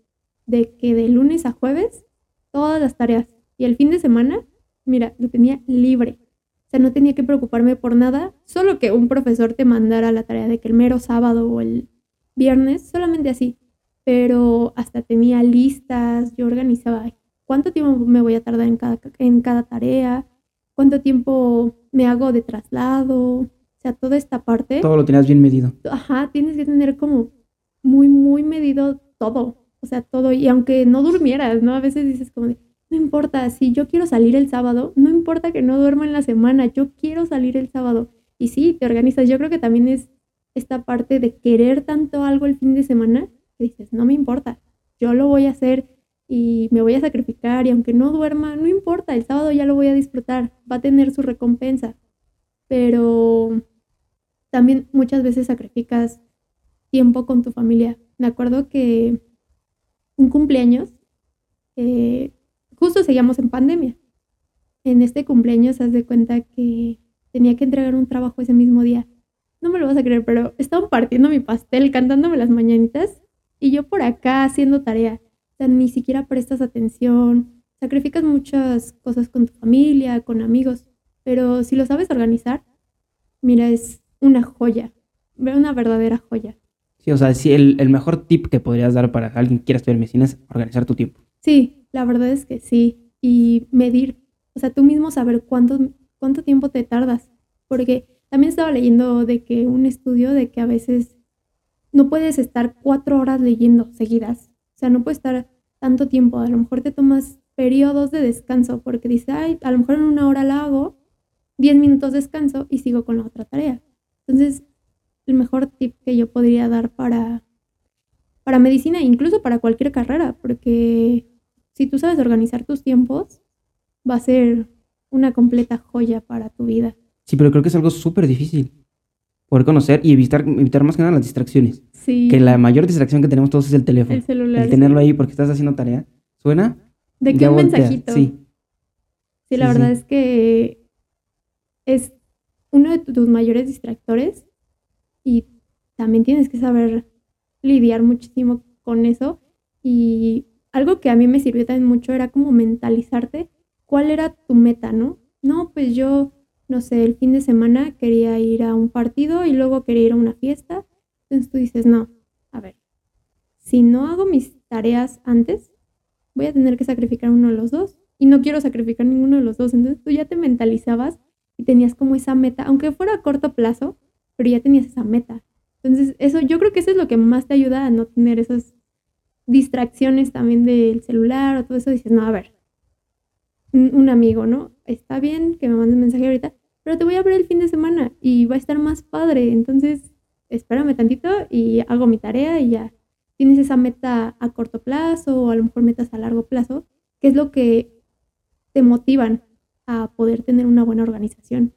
de que de lunes a jueves todas las tareas y el fin de semana, mira, lo tenía libre. O sea, no tenía que preocuparme por nada, solo que un profesor te mandara la tarea de que el mero sábado o el viernes, solamente así. Pero hasta tenía listas, yo organizaba cuánto tiempo me voy a tardar en cada, en cada tarea, cuánto tiempo me hago de traslado, o sea, toda esta parte. Todo lo tenías bien medido. Ajá, tienes que tener como muy, muy medido todo, o sea, todo. Y aunque no durmieras, ¿no? A veces dices como de, no importa, si yo quiero salir el sábado, no importa que no duerma en la semana, yo quiero salir el sábado. Y sí, te organizas. Yo creo que también es esta parte de querer tanto algo el fin de semana, que dices, no me importa, yo lo voy a hacer y me voy a sacrificar y aunque no duerma, no importa, el sábado ya lo voy a disfrutar, va a tener su recompensa. Pero también muchas veces sacrificas tiempo con tu familia. Me acuerdo que un cumpleaños, eh, justo seguíamos en pandemia. En este cumpleaños, haz de cuenta que tenía que entregar un trabajo ese mismo día. No me lo vas a creer, pero estaban partiendo mi pastel, cantándome las mañanitas y yo por acá haciendo tarea sea, ni siquiera prestas atención, sacrificas muchas cosas con tu familia, con amigos, pero si lo sabes organizar, mira, es una joya, una verdadera joya. Sí, o sea, sí, el, el mejor tip que podrías dar para alguien que quiera estudiar medicina es organizar tu tiempo. Sí, la verdad es que sí. Y medir, o sea, tú mismo saber cuánto, cuánto tiempo te tardas. Porque también estaba leyendo de que un estudio de que a veces no puedes estar cuatro horas leyendo seguidas. O sea, no puedes estar tanto tiempo. A lo mejor te tomas periodos de descanso porque dices, ay, a lo mejor en una hora la hago, 10 minutos descanso y sigo con la otra tarea. Entonces, el mejor tip que yo podría dar para, para medicina, incluso para cualquier carrera, porque si tú sabes organizar tus tiempos, va a ser una completa joya para tu vida. Sí, pero creo que es algo súper difícil poder conocer y evitar, evitar más que nada las distracciones. Sí. Que la mayor distracción que tenemos todos es el teléfono. El celular. El tenerlo ahí porque estás haciendo tarea. ¿Suena? De qué un mensajito. Sí. Sí, la verdad es que es uno de tus mayores distractores y también tienes que saber lidiar muchísimo con eso. Y algo que a mí me sirvió también mucho era como mentalizarte cuál era tu meta, ¿no? No, pues yo no sé, el fin de semana quería ir a un partido y luego quería ir a una fiesta. Entonces tú dices, no, a ver, si no hago mis tareas antes, voy a tener que sacrificar uno de los dos y no quiero sacrificar ninguno de los dos. Entonces tú ya te mentalizabas y tenías como esa meta, aunque fuera a corto plazo, pero ya tenías esa meta. Entonces eso, yo creo que eso es lo que más te ayuda a no tener esas distracciones también del celular o todo eso. Dices, no, a ver, un amigo, ¿no? Está bien que me mande un mensaje ahorita, pero te voy a ver el fin de semana y va a estar más padre. Entonces, espérame tantito y hago mi tarea y ya tienes esa meta a corto plazo o a lo mejor metas a largo plazo, que es lo que te motivan a poder tener una buena organización.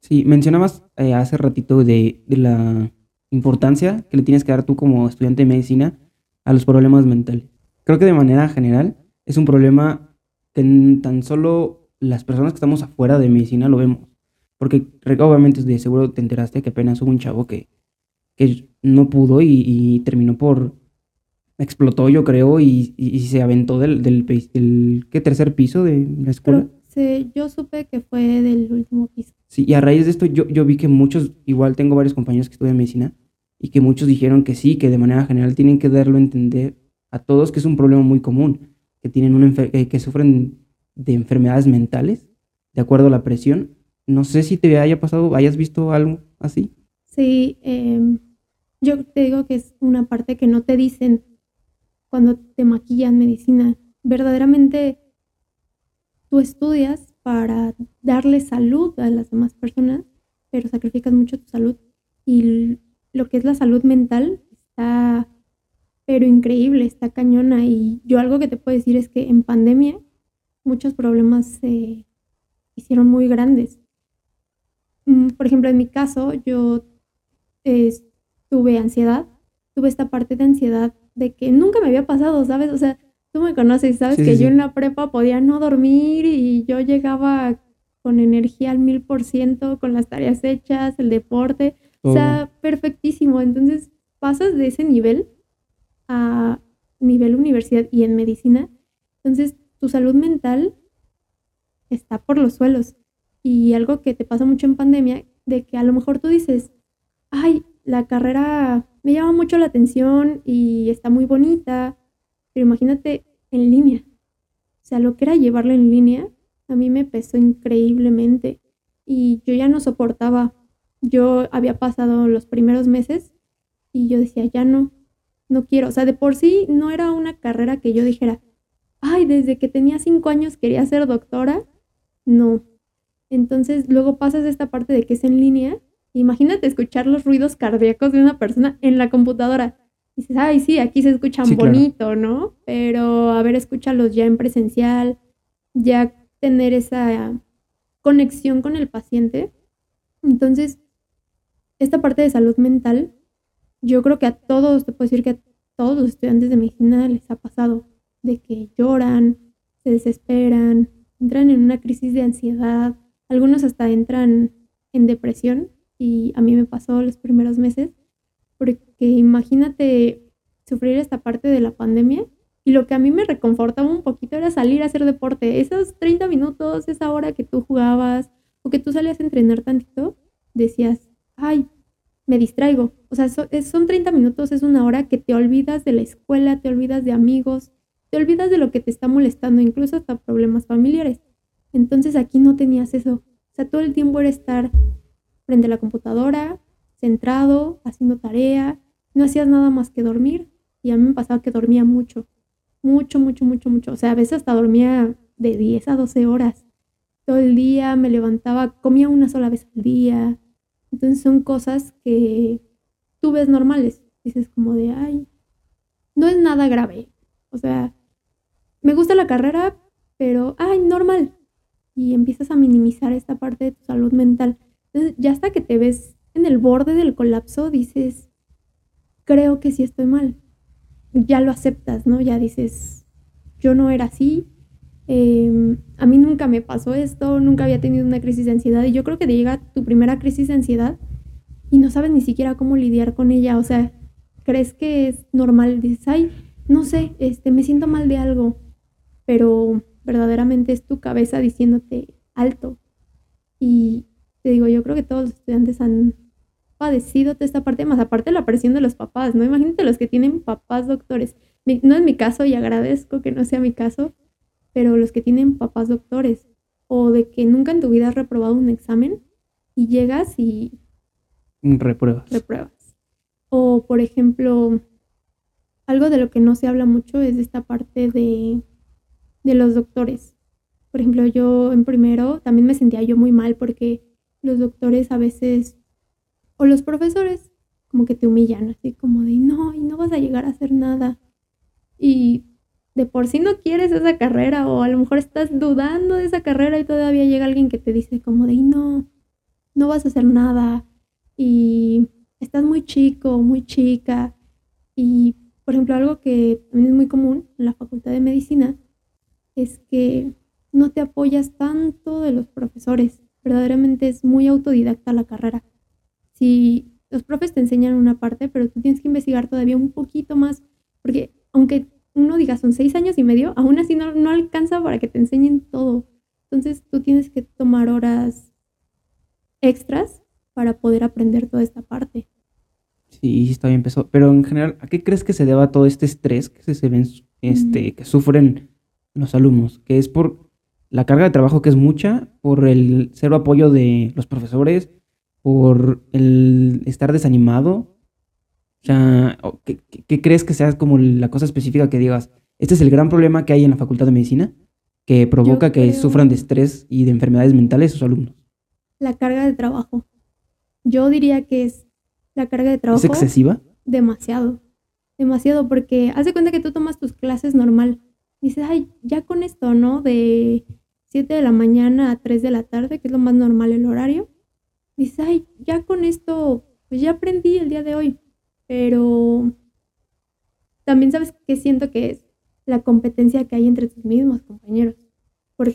Sí, mencionabas eh, hace ratito de, de la importancia que le tienes que dar tú como estudiante de medicina a los problemas mentales. Creo que de manera general es un problema que tan solo las personas que estamos afuera de medicina lo vemos. Porque obviamente de seguro te enteraste que apenas hubo un chavo que, que no pudo y, terminó por... explotó yo creo y, se aventó del, del, ¿qué, tercer piso de la escuela. sí, yo supe que fue del último piso. Sí, y a raíz de esto yo, yo vi que muchos, igual tengo varios compañeros que estudian medicina y que muchos dijeron que sí, que de manera general tienen que darlo a entender a todos que es un problema muy común que, tienen una eh, que sufren de enfermedades mentales, de acuerdo a la presión. No sé si te haya pasado, hayas visto algo así. Sí, em, yo te digo que es una parte que no te dicen cuando te maquillan medicina. Verdaderamente tú estudias para darle salud a las demás personas, pero sacrificas mucho tu salud. Y lo que es la salud mental está pero increíble, está cañona. Y yo algo que te puedo decir es que en pandemia muchos problemas se hicieron muy grandes. mm, por ejemplo, en mi caso, yo eh, tuve ansiedad, tuve esta parte de ansiedad de que nunca me había pasado, ¿sabes? O sea, tú me conoces, sabes que yo en la prepa podía no dormir y yo llegaba con energía al mil por ciento, con las tareas hechas, el deporte, o sea, perfectísimo. Entonces pasas de ese nivel a nivel universidad y en medicina. Entonces tu salud mental está por los suelos. Y algo que te pasa mucho en pandemia, de que a lo mejor tú dices, ay, la carrera me llama mucho la atención y está muy bonita, pero imagínate en línea. O sea, lo que era llevarla en línea, a mí me pesó increíblemente y yo ya no soportaba. Yo había pasado los primeros meses y yo decía, ya no, no quiero. O sea, de por sí no era una carrera que yo dijera, ay, desde que tenía cinco años quería ser doctora. No. Entonces luego pasas esta parte de que es en línea Imagínate escuchar los ruidos cardíacos de una persona en la computadora. dices, ay, sí, aquí se escuchan bonito, ¿no? Pero a ver, escúchalos ya en presencial, ya tener esa conexión con el paciente. Entonces, esta parte de salud mental, yo creo que a todos, te puedo decir que a todos los estudiantes de medicina les ha pasado, de que lloran, se desesperan, entran en una crisis de ansiedad, algunos hasta entran en depresión y a mí me pasó los primeros meses, porque imagínate sufrir esta parte de la pandemia y lo que a mí me reconfortaba un poquito era salir a hacer deporte. Esos 30 minutos, esa hora que tú jugabas o que tú salías a entrenar tantito, decías, ay, me distraigo. O sea, son 30 minutos, es una hora que te olvidas de la escuela, te olvidas de amigos, te olvidas de lo que te está molestando, incluso hasta problemas familiares. Entonces aquí no tenías eso. O sea, todo el tiempo era estar frente a la computadora, centrado, haciendo tarea, no hacías nada más que dormir y a mí me pasaba que dormía mucho, mucho, mucho, mucho, mucho. O sea, a veces hasta dormía de 10 a 12 horas. Todo el día me levantaba, comía una sola vez al día. Entonces son cosas que tú ves normales. Dices como de, ay, no es nada grave. O sea, me gusta la carrera, pero, ay, normal. Y empiezas a minimizar esta parte de tu salud mental. Entonces, ya hasta que te ves en el borde del colapso, dices, creo que sí estoy mal. Ya lo aceptas, ¿no? Ya dices, yo no era así, em, a mí nunca me pasó esto, nunca había tenido una crisis de ansiedad y yo creo que te llega tu primera crisis de ansiedad y no sabes ni siquiera cómo lidiar con ella, o sea, crees que es normal, dices, ay, no sé, este, me siento mal de algo, pero verdaderamente es tu cabeza diciéndote alto y, te digo, yo creo que todos los estudiantes han padecido de esta parte, más aparte de la presión de los papás, ¿no? Imagínate los que tienen papás doctores. no es mi caso y agradezco que no sea mi caso, pero los que tienen papás doctores o de que nunca en tu vida has reprobado un examen y llegas y repruebas. Repruebas. O por ejemplo, algo de lo que no se habla mucho es de esta parte de, de los doctores. Por ejemplo, yo en primero también me sentía yo muy mal porque los doctores a veces, o los profesores, como que te humillan, así como de, no, y no vas a llegar a hacer nada. Y de por sí no quieres esa carrera, o a lo mejor estás dudando de esa carrera y todavía llega alguien que te dice como de, no, no vas a hacer nada. Y estás muy chico, muy chica. Y, por ejemplo, algo que también es muy común en la Facultad de Medicina es que no te apoyas tanto de los profesores verdaderamente es muy autodidacta la carrera. Si los profes te enseñan una parte, pero tú tienes que investigar todavía un poquito más, porque aunque uno diga son seis años y medio, aún así no, no alcanza para que te enseñen todo. Entonces tú tienes que tomar horas extras para poder aprender toda esta parte. Sí, está bien empezó. Pero en general, ¿a qué crees que se deba todo este estrés que se ven, este, que sufren los alumnos? Que es por la carga de trabajo que es mucha, por el cero apoyo de los profesores, por el estar desanimado. O sea, ¿qué, crees que sea como la cosa específica que digas? Este es el gran problema que hay en la Facultad de Medicina, que provoca que sufran de estrés y de enfermedades mentales sus alumnos. La carga de trabajo. Yo diría que es la carga de trabajo. ¿Es excesiva? Demasiado. Demasiado, porque haz de cuenta que tú tomas tus clases normal. Dices, ay, ya con esto, ¿no? De 7 de la mañana a 3 de la tarde, que es lo más normal el horario. dices, ay, ya con esto, pues ya aprendí el día de hoy, pero también sabes que siento que es la competencia que hay entre tus mismos compañeros.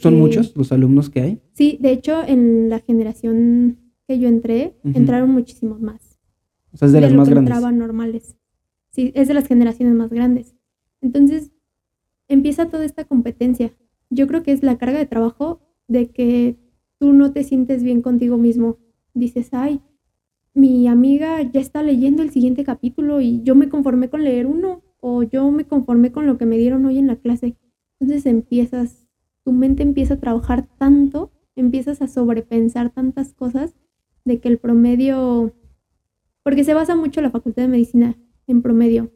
¿Son muchos los alumnos que hay? Sí, de hecho, en la generación que yo entré, entraron muchísimos más. O sea, es de, las más grandes. Entraban normales. Sí, es de las generaciones más grandes. Entonces, empieza toda esta competencia. Yo creo que es la carga de trabajo de que tú no te sientes bien contigo mismo. Dices, ay, mi amiga ya está leyendo el siguiente capítulo y yo me conformé con leer uno o yo me conformé con lo que me dieron hoy en la clase. Entonces empiezas, tu mente empieza a trabajar tanto, empiezas a sobrepensar tantas cosas de que el promedio, porque se basa mucho la facultad de medicina en promedio.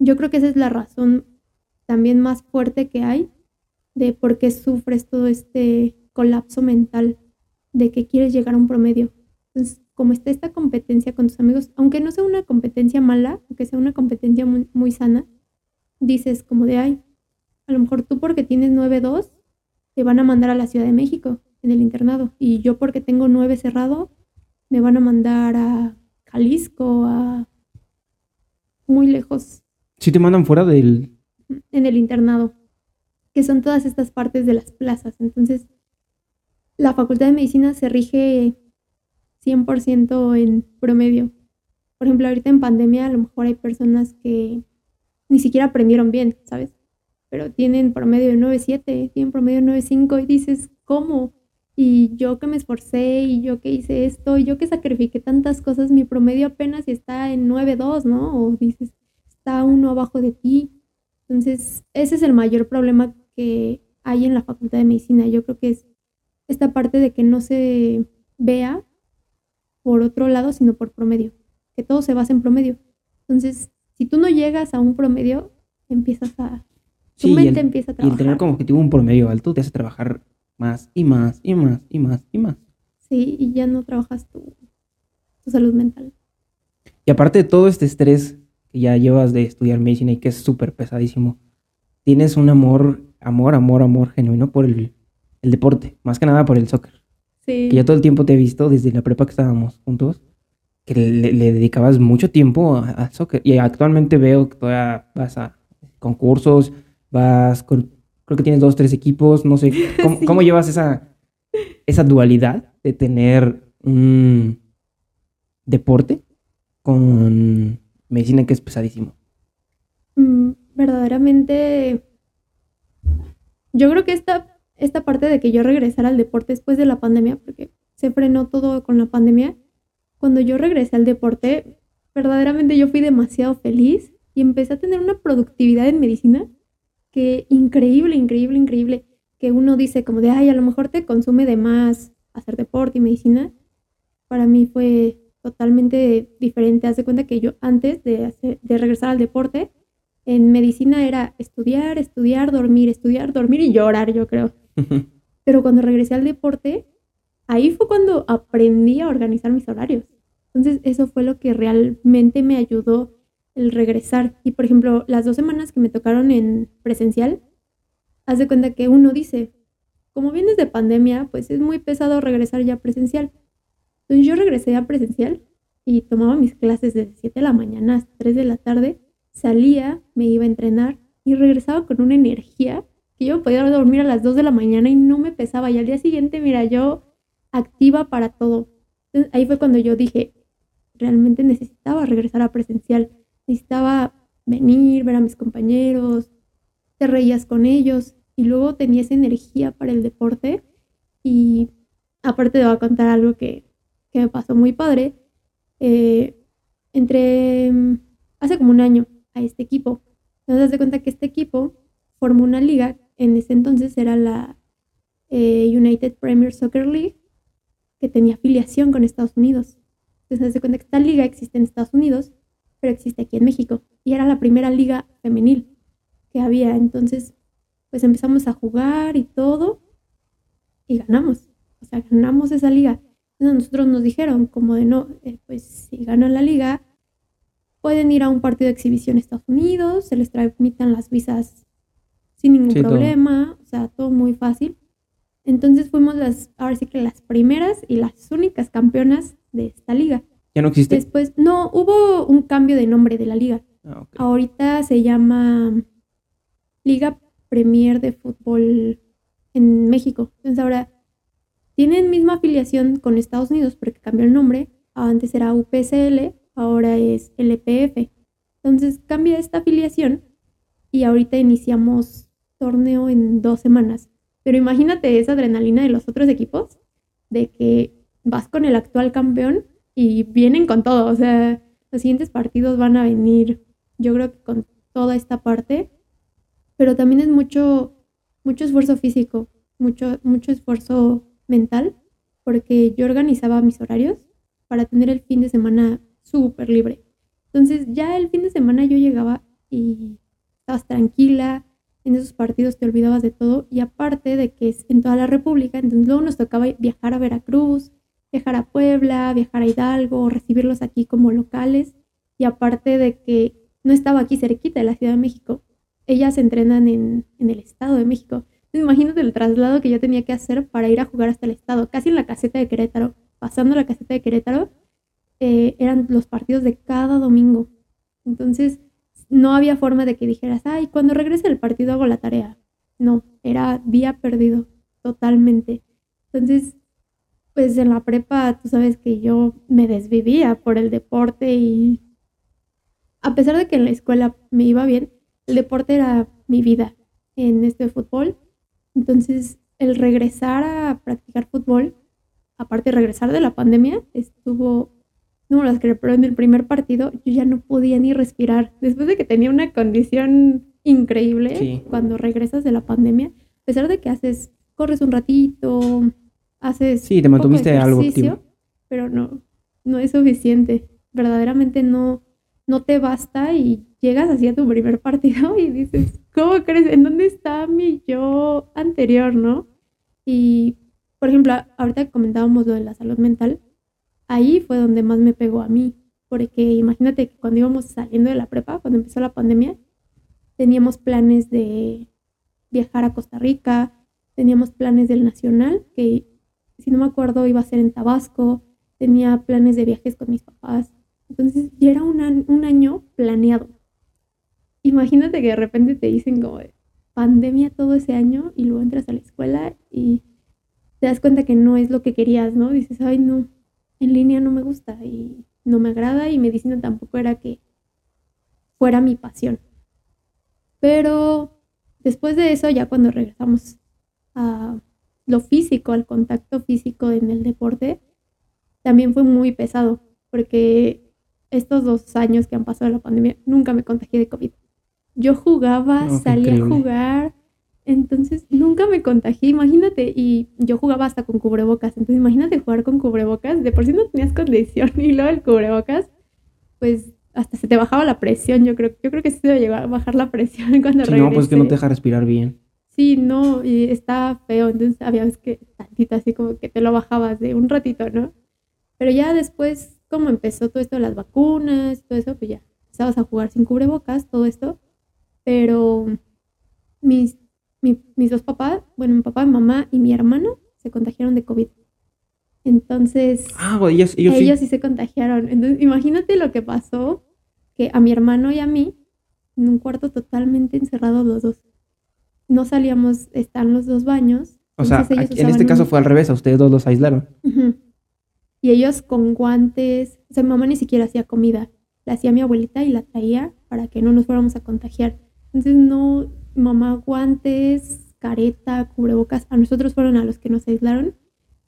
Yo creo que esa es la razón también más fuerte que hay de por qué sufres todo este colapso mental de que quieres llegar a un promedio. Entonces, como está esta competencia con tus amigos, aunque no sea una competencia mala, aunque sea una competencia muy, muy sana, dices como de, ay, a lo mejor tú porque tienes 9-2, te van a mandar a la Ciudad de México en el internado. Y yo porque tengo 9 cerrado, me van a mandar a Jalisco, a muy lejos. ¿Sí te mandan fuera del...? En el internado, que son todas estas partes de las plazas. Entonces, la Facultad de Medicina se rige 100% en promedio. Por ejemplo, ahorita en pandemia a lo mejor hay personas que ni siquiera aprendieron bien, ¿sabes? Pero tienen promedio de 9.7, tienen promedio de 9.5 y dices, ¿cómo? Y yo que me esforcé y yo que hice esto y yo que sacrifiqué tantas cosas, mi promedio apenas está en 9.2, ¿no? O dices, está uno abajo de ti. Entonces, ese es el mayor problema que hay en la Facultad de Medicina. Yo creo que es esta parte de que no se vea por otro lado, sino por promedio, que todo se basa en promedio. Entonces, si tú no llegas a un promedio, empiezas a... Tu mente empieza a trabajar. Y el tener como objetivo un promedio alto te hace trabajar más y más y más y más y más. Sí, y ya no trabajas tu, tu salud mental. Y aparte de todo este estrés que ya llevas de estudiar medicina y que es súper pesadísimo, tienes un amor, amor, amor, amor genuino por el, el deporte, más que nada por el soccer. Que yo todo el tiempo te he visto desde la prepa que estábamos juntos, que le, dedicabas mucho tiempo a, soccer. Y actualmente veo que todavía vas a concursos, vas con, creo que tienes dos, tres equipos, no sé, ¿cómo, llevas esa, esa dualidad de tener un deporte con medicina que es pesadísimo? Mm, verdaderamente, yo creo que esta esta parte de que yo regresara al deporte después de la pandemia, porque se frenó todo con la pandemia, cuando yo regresé al deporte, verdaderamente yo fui demasiado feliz y empecé a tener una productividad en medicina que increíble, increíble, increíble, que uno dice como de, ay, a lo mejor te consume de más hacer deporte y medicina. Para mí fue totalmente diferente. Haz de cuenta que yo antes de, de regresar al deporte, en medicina era estudiar, estudiar, dormir, estudiar, dormir y llorar, yo creo. Pero cuando regresé al deporte, ahí fue cuando aprendí a organizar mis horarios. Entonces eso fue lo que realmente me ayudó el regresar. Y por ejemplo, las dos semanas que me tocaron en presencial, haz de cuenta que uno dice, como vienes de pandemia, pues es muy pesado regresar ya presencial. Entonces yo regresé a presencial y tomaba mis clases de 7 de la mañana hasta 3 de la tarde, salía, me iba a entrenar y regresaba con una energía yo podía dormir a las 2 de la mañana y no me pesaba. Y al día siguiente, mira, yo activa para todo. ahí fue cuando yo dije, realmente necesitaba regresar a presencial. Necesitaba venir, ver a mis compañeros, te reías con ellos y luego tenía esa energía para el deporte. Y aparte te voy a contar algo que, me pasó muy padre. Eh, entre hace como un año a este equipo. Te das de cuenta que este equipo formó una liga en ese entonces era la eh, United Premier Soccer League, que tenía afiliación con Estados Unidos. Entonces, se cuenta que esta liga existe en Estados Unidos, pero existe aquí en México. Y era la primera liga femenil que había. Entonces, pues empezamos a jugar y todo, y ganamos. O sea, ganamos esa liga. Entonces, nosotros nos dijeron, como de no, eh, pues si ganan la liga, pueden ir a un partido de exhibición a Estados Unidos, se les transmitan las visas sin ningún problema, o sea, todo muy fácil. Entonces fuimos las, ahora sí que las primeras y las únicas campeonas de esta liga. ¿Ya no existe? Después, no, hubo un cambio de nombre de la liga. Ah. Ahorita se llama Liga Premier de Fútbol en México. Entonces ahora tienen misma afiliación con Estados Unidos porque cambió el nombre. Antes era UPSL, ahora es LPF. Entonces cambia esta afiliación y ahorita iniciamos torneo en dos semanas. Pero imagínate esa adrenalina de los otros equipos, de que vas con el actual campeón y vienen con todo. O sea, los siguientes partidos van a venir, yo creo que con toda esta parte. Pero también es mucho, mucho esfuerzo físico, mucho, mucho esfuerzo mental, porque yo organizaba mis horarios para tener el fin de semana súper libre. Entonces ya el fin de semana yo llegaba y estabas tranquila, en esos partidos te olvidabas de todo y aparte de que es en toda la República, entonces luego nos tocaba viajar a Veracruz, viajar a Puebla, viajar a Hidalgo, recibirlos aquí como locales y aparte de que no estaba aquí cerquita de la Ciudad de México, ellas entrenan en, en el Estado de México. Entonces imagínate el traslado que yo tenía que hacer para ir a jugar hasta el Estado, casi en la caseta de Querétaro, pasando la caseta de Querétaro, eh, eran los partidos de cada domingo. Entonces no había forma de que dijeras, ay, cuando regrese el partido hago la tarea. No, era día perdido, totalmente. Entonces, pues en la prepa, tú sabes que yo me desvivía por el deporte y a pesar de que en la escuela me iba bien, el deporte era mi vida en este fútbol. Entonces, el regresar a practicar fútbol, aparte de regresar de la pandemia, estuvo no las creo, pero en el primer partido yo ya no podía ni respirar. Después de que tenía una condición increíble, Sí. cuando regresas de la pandemia, a pesar de que haces, corres un ratito, haces... Sí, te mantuviste algo activo. Pero no, no es suficiente. Verdaderamente no, no te basta y llegas así a tu primer partido y dices, ¿cómo crees? ¿En dónde está mi yo anterior, no? Y, por ejemplo, ahorita que comentábamos lo de la salud mental, ahí fue donde más me pegó a mí, porque imagínate que cuando íbamos saliendo de la prepa, cuando empezó la pandemia, teníamos planes de viajar a Costa Rica, teníamos planes del Nacional, que si no me acuerdo iba a ser en Tabasco, tenía planes de viajes con mis papás, entonces ya era un, año planeado. Imagínate que de repente te dicen como de pandemia todo ese año y luego entras a la escuela y te das cuenta que no es lo que querías, ¿no? Dices, ay, no, en línea no me gusta y no me agrada y medicina tampoco era que fuera mi pasión. Pero después de eso, ya cuando regresamos a lo físico, al contacto físico en el deporte, también fue muy pesado, porque estos dos años que han pasado de la pandemia, nunca me contagié de COVID. Yo jugaba, No, salía a jugar, entonces nunca me contagié, imagínate, y yo jugaba hasta con cubrebocas, entonces imagínate jugar con cubrebocas, de por sí no tenías condición y luego el cubrebocas, pues hasta se te bajaba la presión, yo creo, yo creo que sí se llegó a bajar la presión cuando Sí, no, pues que no te regresé. deja respirar bien. Sí, no, y está feo, entonces había veces que tantito así como que te lo bajabas de un ratito, ¿no? Pero ya después, como empezó todo esto de las vacunas, todo eso, pues ya empezabas a jugar sin cubrebocas, todo esto. Pero mis, mi- mis dos papás, bueno, mi papá, mi mamá y mi hermano se contagiaron de COVID. Entonces, Ah, güey, ellos, ellos, ellos sí. sí se contagiaron. Entonces, imagínate lo que pasó, que a mi hermano y a mí, en un cuarto totalmente encerrados los dos. No salíamos, están los dos baños. O sea, aquí- en este caso un- fue al revés, a ustedes dos los aislaron. Y ellos con guantes, o sea, mi mamá ni siquiera hacía comida, la hacía mi abuelita y la traía para que no nos fuéramos a contagiar. Entonces, no, mamá, guantes, careta, cubrebocas, a nosotros fueron a los que nos aislaron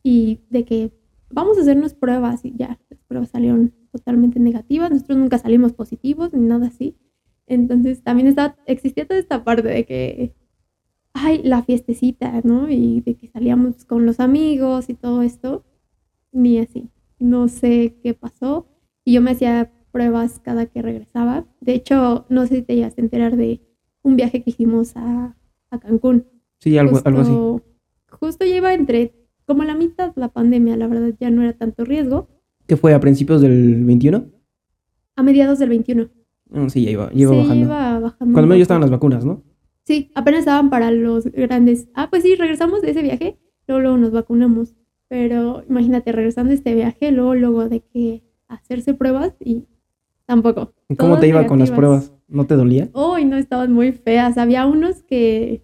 y de que vamos a hacernos pruebas y ya, las pruebas salieron totalmente negativas, nosotros nunca salimos positivos ni nada así. Entonces, también estaba, existía toda esta parte de que, ay, la fiestecita, ¿no? Y de que salíamos con los amigos y todo esto ni así. No sé qué pasó. Y yo me hacía pruebas cada que regresaba. De hecho, no sé si te llegaste a enterar de un viaje que hicimos a, a Cancún. Sí, algo, algo así. Justo- Justo ya iba entre, como la mitad la pandemia, la verdad ya no era tanto riesgo. ¿Qué fue a principios del 21? A mediados del 21. Mm, sí, ya iba, ya iba Sí, bajando. iba bajando. Cuando poco. estaban las vacunas, ¿no? Sí, apenas estaban para los grandes. Ah, pues sí, regresamos de ese viaje luego, luego nos vacunamos. Pero imagínate, regresando de este viaje, luego, luego de que hacerse pruebas y tampoco. ¿Y ¿Cómo te iba con las pruebas? ¿No te dolía? Uy, no, estaban muy feas. Había unos que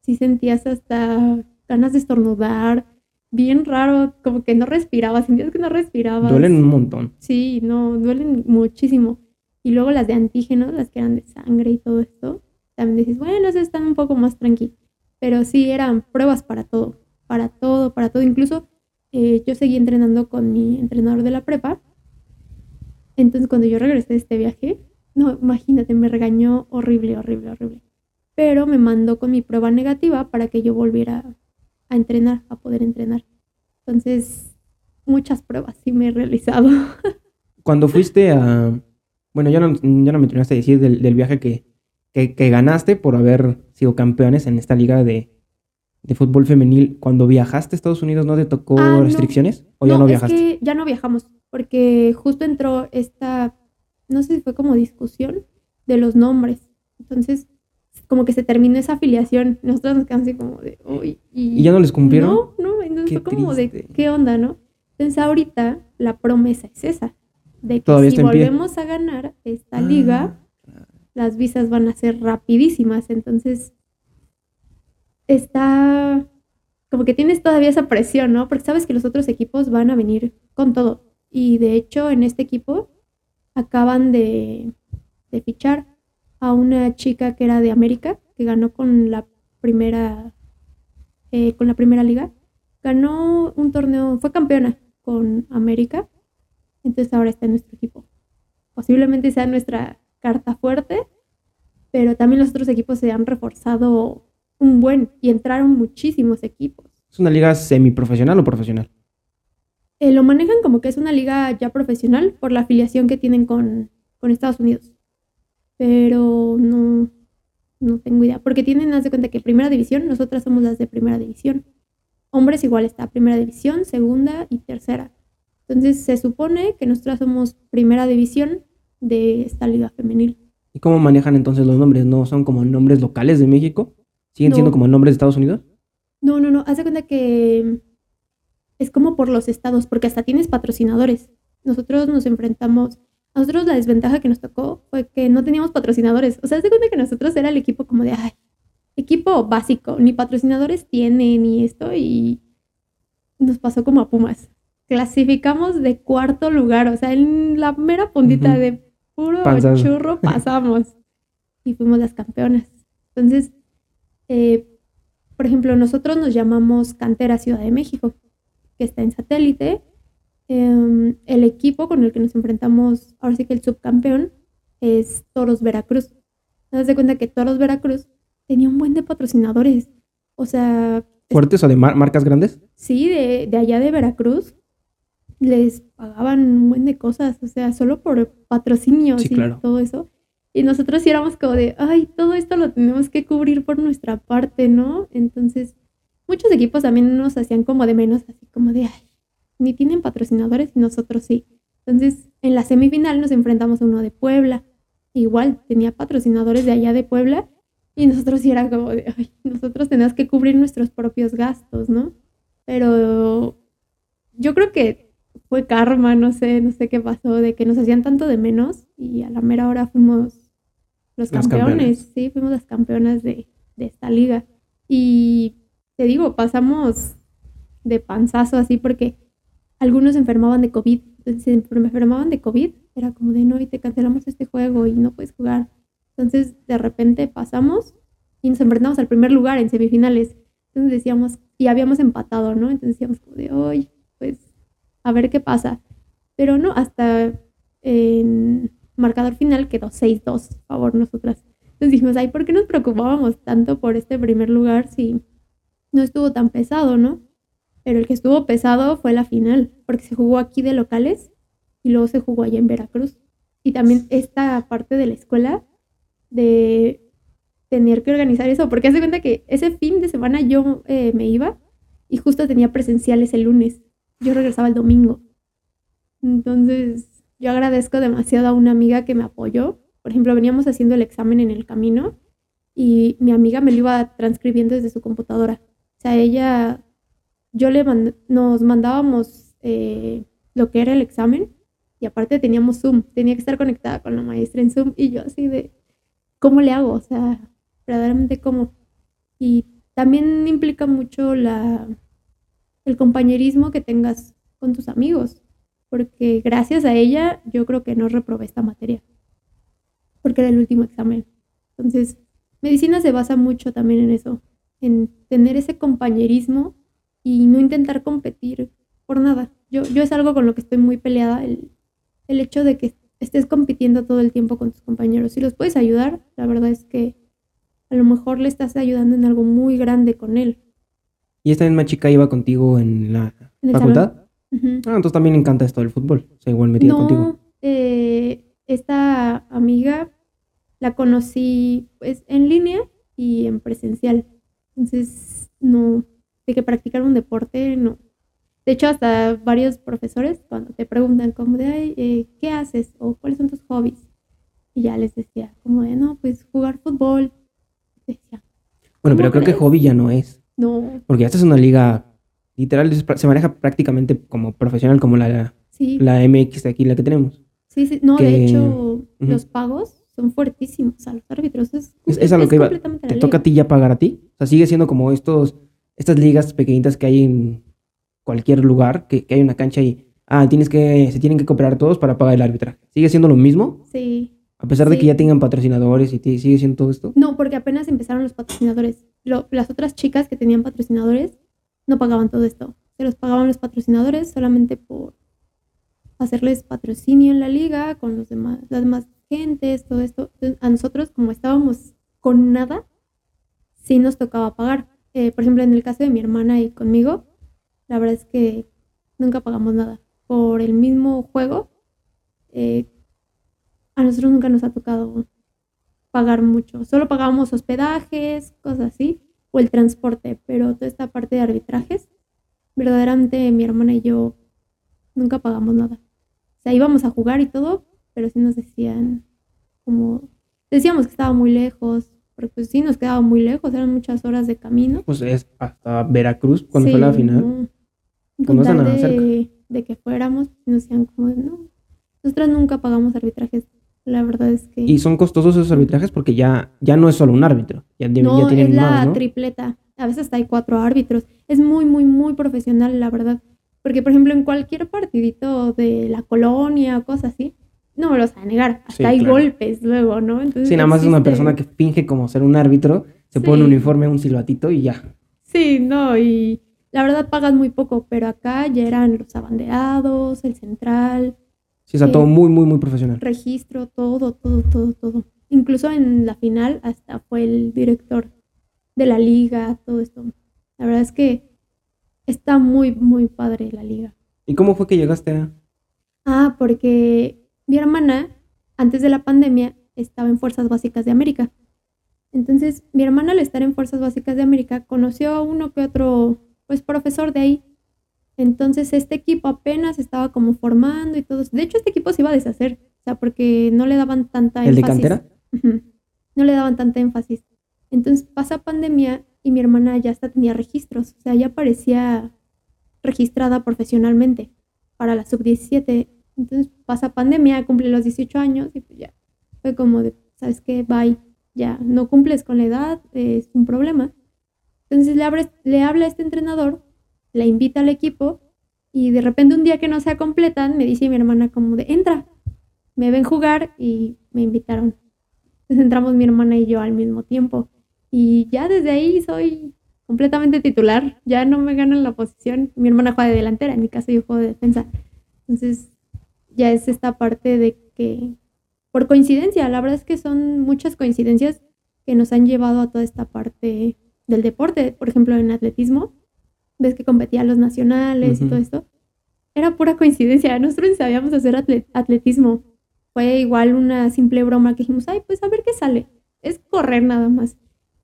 sí sentías hasta ganas de estornudar. Bien raro, como que no respirabas, sentías que no respirabas. Duelen un montón. Sí, no, duelen muchísimo. Y luego las de antígenos, las que eran de sangre y todo esto, también dices, bueno, esas están un poco más tranqui. Pero sí, eran pruebas para todo, para todo, para todo. Incluso eh, yo seguí entrenando con mi entrenador de la prepa. Entonces, cuando yo regresé de este viaje, no, imagínate, me regañó horrible, horrible, horrible. Pero me mandó con mi prueba negativa para que yo volviera a entrenar, a poder entrenar. Entonces, muchas pruebas sí me he realizado. Cuando fuiste a... Bueno, ya no, ya no me terminaste de decir del, del viaje que, que, que ganaste por haber sido campeones en esta liga de, de fútbol femenil. Cuando viajaste a Estados Unidos, ¿no te tocó Ah, no. restricciones? ¿O ya no, viajaste? que ya no viajamos, porque justo entró esta, no sé si fue como discusión de los nombres. Entonces, como que se terminó esa afiliación. Nosotros nos quedamos así como de, uy. ¿Y ya no les cumplieron? No, no, entonces Qué fue como de. ¿qué onda, no? Entonces, ahorita la promesa es esa, de que si pie. volvemos a ganar esta Ah, liga, las visas van a ser rapidísimas. Entonces, está como que tienes todavía esa presión, ¿no? Porque sabes que los otros equipos van a venir con todo. Y de hecho, en este equipo acaban de, de fichar a una chica que era de América, que ganó con la primera, eh, con la primera liga. Ganó un torneo, fue campeona con América. Entonces ahora está en nuestro equipo. Posiblemente sea nuestra carta fuerte, pero también los otros equipos se han reforzado un buen y entraron muchísimos equipos. ¿Es una liga semiprofesional o profesional? Eh, lo manejan como que es una liga ya profesional por la afiliación que tienen con, con Estados Unidos. Pero no, no tengo idea. Porque tienen, haz de cuenta que primera división, nosotras somos las de primera división. Hombres igual está primera división, segunda y tercera. Entonces se supone que nosotras somos primera división de esta liga femenil. ¿Y cómo manejan entonces los nombres? ¿No son como nombres locales de México? ¿Siguen No. siendo como nombres de Estados Unidos? No, no, no. Haz de cuenta que es como por los estados, porque hasta tienes patrocinadores. Nosotros nos enfrentamos. A nosotros la desventaja que nos tocó fue que no teníamos patrocinadores. O sea, de cuenta que nosotros era el equipo como de, ay, equipo básico, ni patrocinadores tiene, ni esto, y nos pasó como a Pumas. Clasificamos de cuarto lugar, o sea, en la mera puntita de puro churro pasamos y fuimos las campeonas. Entonces, eh, por ejemplo, nosotros nos llamamos Cantera Ciudad de México, que está en satélite. Em, el equipo con el que nos enfrentamos, ahora sí que el subcampeón, es Toros Veracruz. Te das de cuenta que Toros Veracruz tenía un buen de patrocinadores. O sea, ¿Fuertes o de mar- marcas grandes? sí, de, de allá de Veracruz les pagaban un buen de cosas, o sea, solo por patrocinios Sí, y claro. todo eso. Y nosotros sí éramos como de, ay, todo esto lo tenemos que cubrir por nuestra parte, ¿no? Entonces, muchos equipos también nos hacían como de menos, así como de, ay, ni tienen patrocinadores y nosotros sí. Entonces, en la semifinal nos enfrentamos a uno de Puebla. Igual, tenía patrocinadores de allá de Puebla y nosotros sí era como de, ay, nosotros tenemos que cubrir nuestros propios gastos, ¿no? Pero yo creo que fue karma, no sé, no sé qué pasó, de que nos hacían tanto de menos y a la mera hora fuimos los campeones, campeonas. sí, fuimos las campeonas de, de esta liga. Y te digo, pasamos de panzazo así porque algunos enfermaban de COVID. Se enfermaban de COVID, era como de no, y te cancelamos este juego y no puedes jugar. Entonces, de repente pasamos y nos enfrentamos al primer lugar en semifinales. Entonces decíamos, y habíamos empatado, ¿no? Entonces decíamos como de, hoy, pues, a ver qué pasa. Pero no, hasta en marcador final quedó 6-2 a favor nosotras. Entonces dijimos, ay, ¿por qué nos preocupábamos tanto por este primer lugar si no estuvo tan pesado, no? Pero el que estuvo pesado fue la final, porque se jugó aquí de locales y luego se jugó allá en Veracruz. Y también esta parte de la escuela de tener que organizar eso, porque hace cuenta que ese fin de semana yo eh, me iba y justo tenía presenciales el lunes. Yo regresaba el domingo. Entonces, yo agradezco demasiado a una amiga que me apoyó. Por ejemplo, veníamos haciendo el examen en el camino y mi amiga me lo iba transcribiendo desde su computadora. O sea, ella yo le nos mandábamos eh, lo que era el examen y aparte teníamos Zoom, tenía que estar conectada con la maestra en Zoom y yo así de, ¿cómo le hago? O sea, verdaderamente cómo. Y también implica mucho la, el compañerismo que tengas con tus amigos, porque gracias a ella yo creo que no reprobé esta materia, porque era el último examen. Entonces, medicina se basa mucho también en eso, en tener ese compañerismo y no intentar competir por nada. Yo, yo es algo con lo que estoy muy peleada, el, el hecho de que estés compitiendo todo el tiempo con tus compañeros. Si los puedes ayudar, la verdad es que a lo mejor le estás ayudando en algo muy grande con él. ¿Y esta misma chica iba contigo en la facultad? Ah, entonces también le encanta esto del fútbol. O igual metida contigo. Eh, esta amiga la conocí pues en línea y en presencial. Entonces, no, de que practicar un deporte, no. De hecho, hasta varios profesores cuando te preguntan como de, eh, ¿qué haces? O ¿cuáles son tus hobbies? Y ya les decía como de, no, pues jugar fútbol. bueno, pero creo que hobby ya no es. No. Porque esta es una liga, literal, se maneja prácticamente como profesional, como la, la MX de aquí, la que tenemos. Sí, sí, no, de hecho, los pagos son fuertísimos a los árbitros. Es, es, a lo que iba. ¿Te toca a ti ya pagar a ti? O sea, sigue siendo como estos, estas ligas pequeñitas que hay en cualquier lugar, que, hay una cancha y, ah, tienes que, se tienen que cooperar todos para pagar el arbitraje. ¿Sigue siendo lo mismo? Sí. A pesar de que ya tengan patrocinadores y sigue siendo todo esto. No, porque apenas empezaron los patrocinadores. las otras chicas que tenían patrocinadores no pagaban todo esto. Se los pagaban los patrocinadores solamente por hacerles patrocinio en la liga con los demás, las demás gentes, todo esto. a nosotros, como estábamos con nada, sí nos tocaba pagar. Eh, por ejemplo, en el caso de mi hermana y conmigo, la verdad es que nunca pagamos nada. Por el mismo juego, eh, a nosotros nunca nos ha tocado pagar mucho. Solo pagábamos hospedajes, cosas así, o el transporte, pero toda esta parte de arbitrajes, verdaderamente mi hermana y yo nunca pagamos nada. O sea, íbamos a jugar y todo, pero sí nos decían como, decíamos que estaba muy lejos, porque pues sí nos quedaba muy lejos, eran muchas horas de camino. Pues es hasta Veracruz cuando fue la final de, que fuéramos, nos decían como, no, nosotras nunca pagamos arbitrajes. La verdad es que... Y son costosos esos arbitrajes porque ya, ya no es solo un árbitro, ya, no, es la tripleta. A veces hasta hay cuatro árbitros. Es muy, muy, muy profesional, la verdad. Porque, por ejemplo, en cualquier partidito de la colonia o cosas así, no me lo vas a negar. Hasta hay golpes luego, ¿no? Entonces, sí, nada más es una persona que finge como ser un árbitro, se pone un uniforme, un silbatito y ya. Sí, no, y la verdad pagan muy poco, pero acá ya eran los abanderados, el central. Sí, está todo muy, muy, muy profesional. Registro, todo, todo, todo, todo. Incluso en la final hasta fue el director de la liga, todo esto. La verdad es que está muy, muy padre la liga. ¿Y cómo fue que llegaste a...? Ah, porque mi hermana, antes de la pandemia, estaba en Fuerzas Básicas de América. Entonces, mi hermana al estar en Fuerzas Básicas de América conoció a uno que otro pues profesor de ahí. Entonces este equipo apenas estaba como formando y todo. De hecho, este equipo se iba a deshacer, o sea, porque no le daban tanta énfasis. ¿El de cantera? No le daban tanta énfasis. Entonces pasa pandemia y mi hermana ya hasta tenía registros, o sea, ya parecía registrada profesionalmente para la sub-17. Entonces pasa pandemia, cumple los 18 años y pues ya fue como de, ¿sabes qué? Bye, ya no cumples con la edad, es un problema. Entonces le, le habla a este entrenador, la invita al equipo y de repente un día que no se completan, me dice mi hermana como de, entra, me ven jugar y me invitaron. Entonces entramos mi hermana y yo al mismo tiempo. Y ya desde ahí soy completamente titular, ya no me ganan la posición. Mi hermana juega de delantera, en mi caso yo juego de defensa. Entonces ya es esta parte de que, por coincidencia, la verdad es que son muchas coincidencias que nos han llevado a toda esta parte del deporte, por ejemplo, en atletismo, ves que competía los nacionales y todo esto, era pura coincidencia. Nosotros sabíamos hacer atletismo. Fue igual una simple broma que dijimos, ay, pues a ver qué sale. Es correr nada más.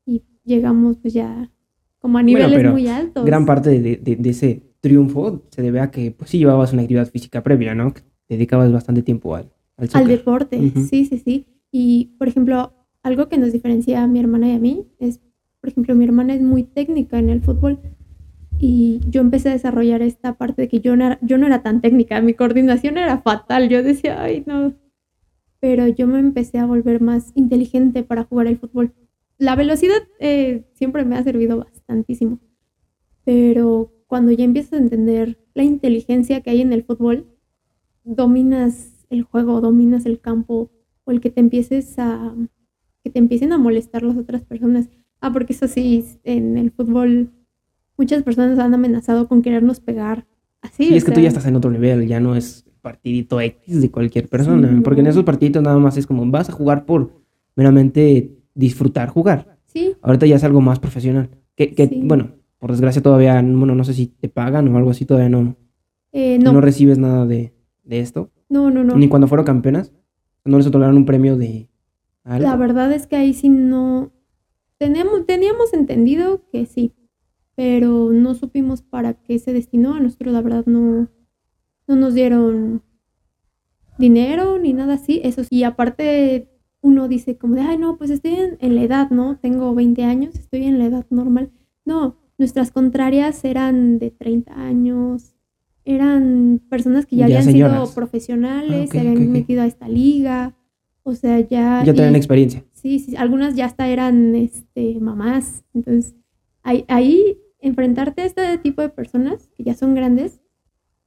Y llegamos pues ya como a niveles muy altos. Gran parte de, ese triunfo se debe a que pues sí llevabas una actividad física previa, ¿no? Dedicabas bastante tiempo al, al, al deporte, sí, sí, sí. Y, por ejemplo, algo que nos diferencia a mi hermana y a mí es por ejemplo, mi hermana es muy técnica en el fútbol. Y yo empecé a desarrollar esta parte de que yo no era, yo no era tan técnica, mi coordinación era fatal, yo decía, ay, no. Pero yo me empecé a volver más inteligente para jugar el fútbol. La velocidad eh, siempre me ha servido bastantísimo, pero cuando ya empiezas a entender la inteligencia que hay en el fútbol, dominas el juego, dominas el campo, o el que te empieces a, que te empiecen a molestar las otras personas. Ah, porque eso sí, en el fútbol muchas personas han amenazado con querernos pegar. Así. Sí, es que tú ya estás en otro nivel, ya no es partidito X de cualquier persona, porque en esos partiditos nada más es como vas a jugar por meramente disfrutar jugar. Sí. Ahorita ya es algo más profesional. Que, que bueno, por desgracia todavía, bueno, no sé si te pagan o algo así, todavía no. Eh, no. no. recibes nada de, de, esto. No, no, no. Ni cuando fueron campeonas. No les otorgaron un premio de algo. La verdad es que ahí sí no. Teníamos, teníamos entendido que sí, pero no supimos para qué se destinó. A nosotros, la verdad, no, no nos dieron dinero ni nada así. Eso sí, aparte uno dice como de, ay, no, pues estoy en, la edad, ¿no? Tengo 20 años, estoy en la edad normal. No, nuestras contrarias eran de 30 años, eran personas que ya, habían sido profesionales, ah, se habían metido a esta liga, o sea, ya... Ya tenían experiencia. Sí, sí, algunas ya hasta eran este, mamás. Entonces, ahí, ahí enfrentarte a este tipo de personas que ya son grandes,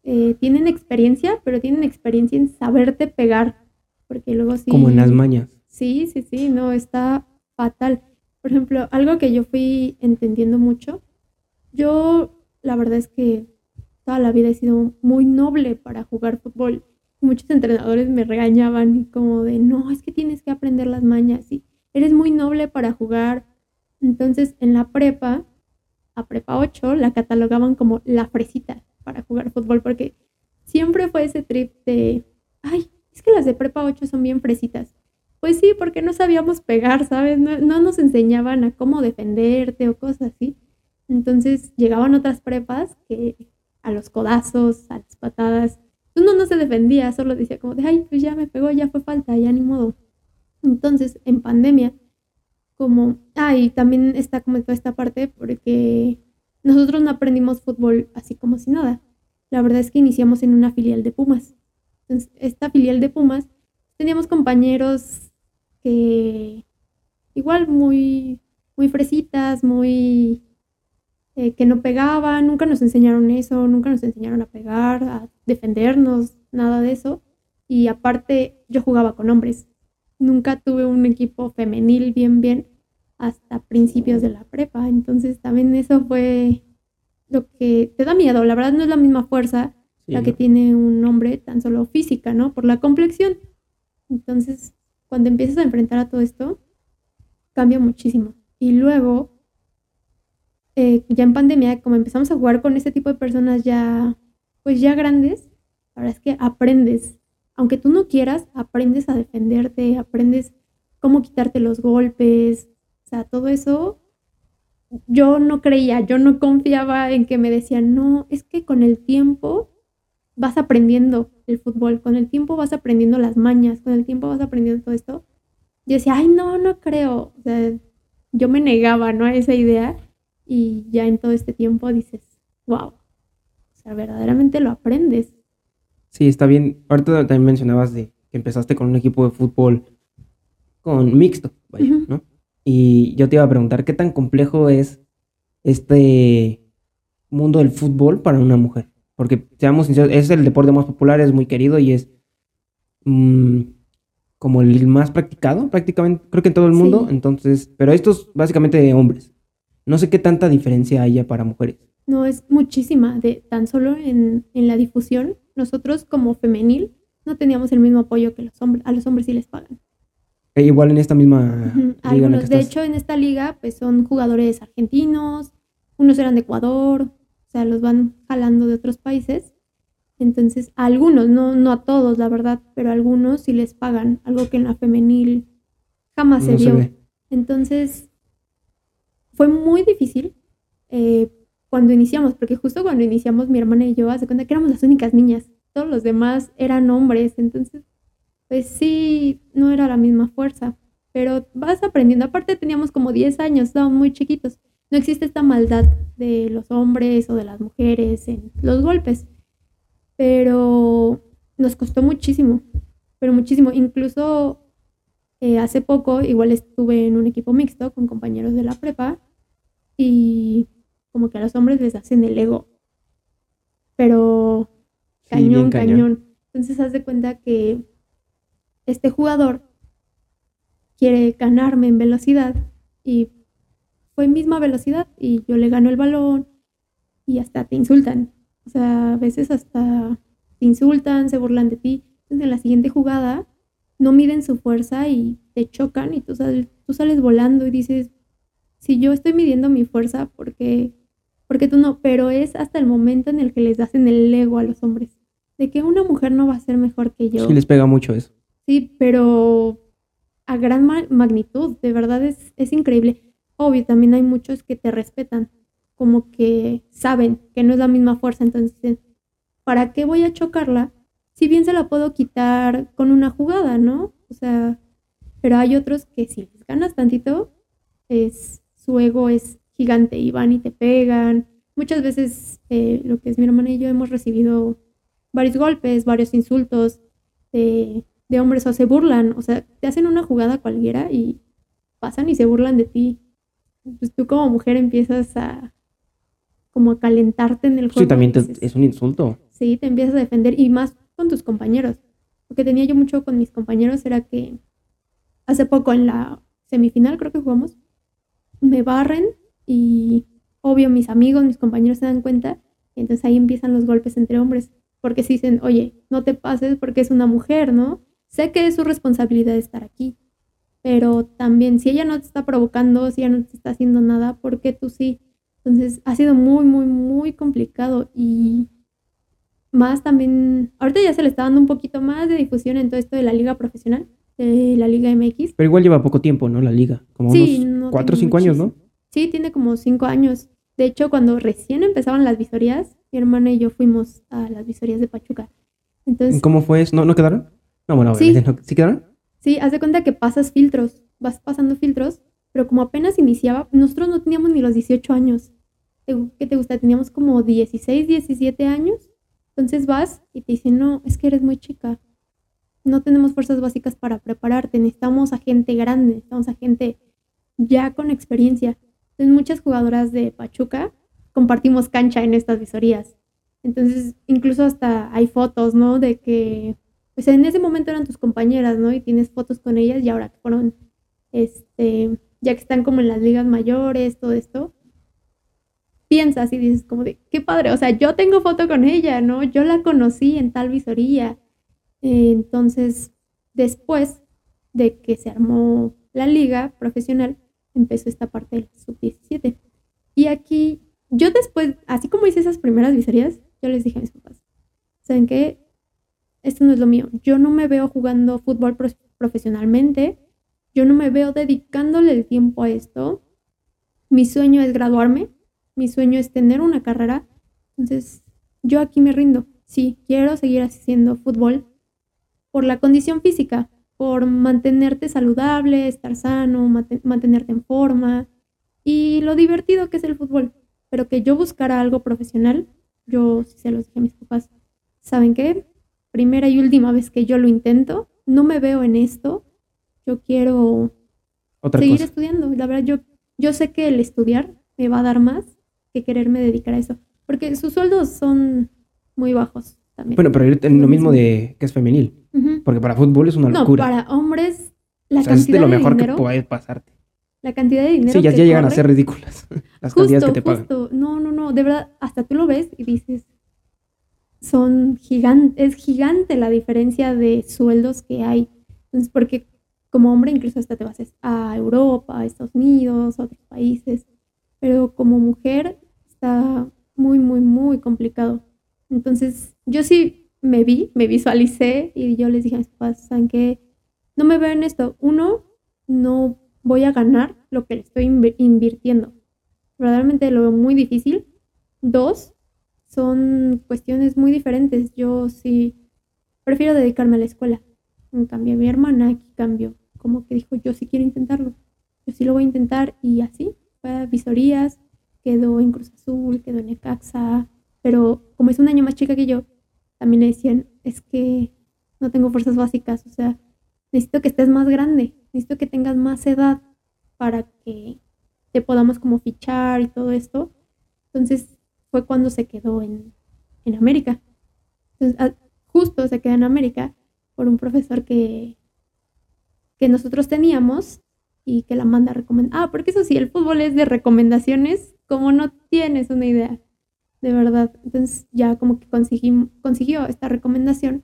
eh, tienen experiencia, pero tienen experiencia en saberte pegar, porque luego sí... Como en las mañas. Sí, sí, sí, no, está fatal. Por ejemplo, algo que yo fui entendiendo mucho, yo la verdad es que toda la vida he sido muy noble para jugar fútbol. Muchos entrenadores me regañaban como de, no, es que tienes que aprender las mañas y eres muy noble para jugar. Entonces, en la prepa, a prepa 8, la catalogaban como la fresita para jugar fútbol porque siempre fue ese trip de, ay, es que las de prepa 8 son bien fresitas. Pues sí, porque no sabíamos pegar, ¿sabes? No, no nos enseñaban a cómo defenderte o cosas así. Entonces llegaban otras prepas que a los codazos, a las patadas, uno no se defendía, solo decía como de, ay, pues ya me pegó, ya fue falta, ya ni modo. Entonces, en pandemia, como, ay, también está como toda esta parte porque nosotros no aprendimos fútbol así como si nada. La verdad es que iniciamos en una filial de Pumas. Entonces, esta filial de Pumas, teníamos compañeros que igual muy, muy fresitas, muy eh, que no pegaban, nunca nos enseñaron eso, nunca nos enseñaron a pegar, a defendernos, nada de eso. Y aparte, yo jugaba con hombres. Nunca tuve un equipo femenil bien, bien hasta principios de la prepa. Entonces también eso fue lo que te da miedo. La verdad no es la misma fuerza la que tiene un hombre, tan solo física, ¿no? Por la complexión. Entonces, cuando empiezas a enfrentar a todo esto, cambia muchísimo. Y luego, eh, ya en pandemia, como empezamos a jugar con este tipo de personas ya, pues ya grandes, la verdad es que aprendes. Aunque tú no quieras, aprendes a defenderte, aprendes cómo quitarte los golpes, o sea, todo eso yo no creía, yo no confiaba en que me decían, no, es que con el tiempo vas aprendiendo el fútbol, con el tiempo vas aprendiendo las mañas, con el tiempo vas aprendiendo todo esto. Yo decía, ay, no, no creo. O sea, yo me negaba, ¿no? A esa idea y ya en todo este tiempo dices, wow, o sea, verdaderamente lo aprendes. Sí, está bien. Ahorita también mencionabas de que empezaste con un equipo de fútbol con mixto, vaya, ¿no? Y yo te iba a preguntar, ¿qué tan complejo es este mundo del fútbol para una mujer? Porque, seamos sinceros, es el deporte más popular, es muy querido y es mm, como el más practicado, prácticamente, creo que en todo el mundo. Entonces, pero esto es básicamente de hombres. No sé qué tanta diferencia haya para mujeres. No, es muchísima. De, tan solo en, la difusión, nosotros como femenil no teníamos el mismo apoyo que los hombres. A los hombres sí les pagan. E igual en esta misma Algunos, de hecho, en esta liga, pues son jugadores argentinos, unos eran de Ecuador, o sea, los van jalando de otros países. Entonces, a algunos, no, no a todos, la verdad, pero a algunos sí les pagan, algo que en la femenil jamás se vio. Entonces, fue muy difícil eh, cuando iniciamos, porque justo cuando iniciamos mi hermana y yo, hace cuenta que éramos las únicas niñas, todos los demás eran hombres, entonces, pues sí, no era la misma fuerza, pero vas aprendiendo. Aparte teníamos como 10 años, estábamos muy chiquitos, no existe esta maldad de los hombres o de las mujeres en los golpes. Pero nos costó muchísimo, pero muchísimo. Incluso eh, hace poco igual estuve en un equipo mixto con compañeros de la prepa y como que a los hombres les hacen el ego. Pero cañón, cañón. Entonces haz de cuenta que este jugador quiere ganarme en velocidad y fue misma velocidad y yo le gano el balón y hasta te insultan. O sea, a veces hasta te insultan, se burlan de ti. Entonces en la siguiente jugada no miden su fuerza y te chocan y tú sales, tú sales volando y dices, si yo estoy midiendo mi fuerza, ¿por qué, porque tú no? Pero es hasta el momento en el que les hacen el ego a los hombres. De que una mujer no va a ser mejor que yo. Sí, les pega mucho eso. Sí, pero a gran magnitud, de verdad es, es increíble. Obvio, también hay muchos que te respetan, como que saben que no es la misma fuerza, entonces dicen, ¿para qué voy a chocarla? Si bien se la puedo quitar con una jugada, ¿no? O sea, pero hay otros que si les ganas tantito, es, su ego es gigante y van y te pegan. Muchas veces eh, lo que es mi hermana y yo hemos recibido varios golpes, varios insultos de, de hombres o se burlan, o sea, te hacen una jugada cualquiera y pasan y se burlan de ti pues tú como mujer empiezas a como a calentarte en el juego. Sí, también es un insulto. Sí, te empiezas a defender y más con tus compañeros. Lo que tenía yo mucho con mis compañeros era que hace poco en la semifinal creo que jugamos, me barren y obvio mis amigos, mis compañeros se dan cuenta y entonces ahí empiezan los golpes entre hombres. Porque si dicen, oye, no te pases porque es una mujer, ¿no? Sé que es su responsabilidad estar aquí, pero también si ella no te está provocando, si ella no te está haciendo nada, ¿por qué tú sí? Entonces ha sido muy, muy, muy complicado y más también, ahorita ya se le está dando un poquito más de difusión en todo esto de la liga profesional, de la liga MX. Pero igual lleva poco tiempo, ¿no? La liga, como unos cuatro o cinco años, ¿no? Sí, tiene como cinco años. De hecho, cuando recién empezaban las visorías, mi hermana y yo fuimos a las visorías de Pachuca. Entonces, ¿Cómo fue eso? ¿No, ¿No quedaron? No, bueno, ¿Sí? ¿sí quedaron? Sí, haz de cuenta que pasas filtros, vas pasando filtros, pero como apenas iniciaba, nosotros no teníamos ni los 18 años. ¿Qué te gusta? Teníamos como 16, 17 años. Entonces vas y te dicen, no, es que eres muy chica. No tenemos fuerzas básicas para prepararte. Necesitamos a gente grande, necesitamos a gente ya con experiencia. Entonces muchas jugadoras de Pachuca compartimos cancha en estas visorías. Entonces incluso hasta hay fotos, ¿no? De que pues en ese momento eran tus compañeras, ¿no? Y tienes fotos con ellas y ahora que fueron, este, ya que están como en las ligas mayores, todo esto, piensas y dices como de, qué padre, o sea, yo tengo foto con ella, ¿no? Yo la conocí en tal visoría. Entonces, después de que se armó la liga profesional, empezó esta parte del sub-17. Y aquí, yo después, así como hice esas primeras visorías, yo les dije a mis papás, ¿saben qué? esto no es lo mío. Yo no me veo jugando fútbol profesionalmente. Yo no me veo dedicándole el tiempo a esto. Mi sueño es graduarme. Mi sueño es tener una carrera. Entonces, yo aquí me rindo. Sí, quiero seguir haciendo fútbol por la condición física, por mantenerte saludable, estar sano, mantenerte en forma y lo divertido que es el fútbol. Pero que yo buscara algo profesional, yo sí se los dije a mis papás, ¿saben qué? primera y última vez que yo lo intento, no me veo en esto, yo quiero seguir estudiando. La verdad, yo, yo sé que el estudiar me va a dar más que quererme dedicar a eso, porque sus sueldos son muy bajos también. Bueno, pero en lo mismo de que es femenil, porque para fútbol es una locura. No, para hombres la cantidad es de lo mejor que puede pasarte. La cantidad de dinero. Sí, ya, llegan a ser ridículas las cantidades que te pagan. No, no, no, de verdad, hasta tú lo ves y dices, son gigantes, es gigante la diferencia de sueldos que hay. Entonces, porque como hombre incluso hasta te vas a Europa, a Estados Unidos, a otros países, pero como mujer está muy, muy, muy complicado. Entonces, yo sí me vi, me visualicé y yo les dije a mis papás, ¿saben qué? No me veo en esto. Uno, no voy a ganar lo que le estoy invirtiendo. Verdaderamente lo veo muy difícil. Dos, son cuestiones muy diferentes. Yo sí prefiero dedicarme a la escuela. En cambio, mi hermana aquí cambió. Como que dijo, yo sí quiero intentarlo. Yo sí lo voy a intentar y así. fue a visorías, quedó en Cruz Azul, quedó en Necaxa, pero como es un año más chica que yo, también le decían, es que no tengo fuerzas básicas, o sea, necesito que estés más grande, necesito que tengas más edad para que te podamos como fichar y todo esto. Entonces fue cuando se quedó en, en América. Ah, justo se quedó en América por un profesor que, que nosotros teníamos y que la manda a recomendar. Ah, porque eso sí, el fútbol es de recomendaciones, como no tienes una idea, de verdad. Entonces ya como que consiguió esta recomendación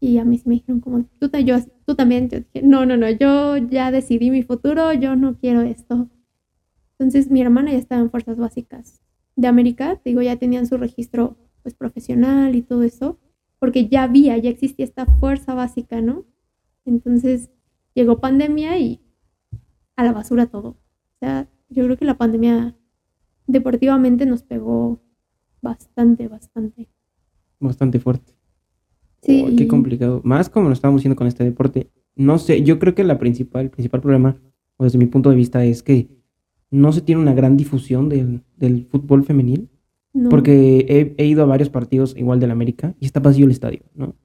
y a mí me dijeron como, tú, yo, tú también, yo dije, no, no, no, yo ya decidí mi futuro, yo no quiero esto. Entonces mi hermana ya estaba en Fuerzas Básicas de América, digo, ya tenían su registro pues profesional y todo eso, porque ya había, ya existía esta fuerza básica, ¿no? Entonces llegó pandemia y a la basura todo. O sea, yo creo que la pandemia deportivamente nos pegó bastante, bastante. Bastante fuerte. Sí. qué complicado. Más como lo estábamos haciendo con este deporte. No sé, yo creo que la principal, el principal problema, o desde mi punto de vista, es que no se tiene una gran difusión del, fútbol femenil. Porque he, ido a varios partidos igual del América y está vacío el estadio, ¿no?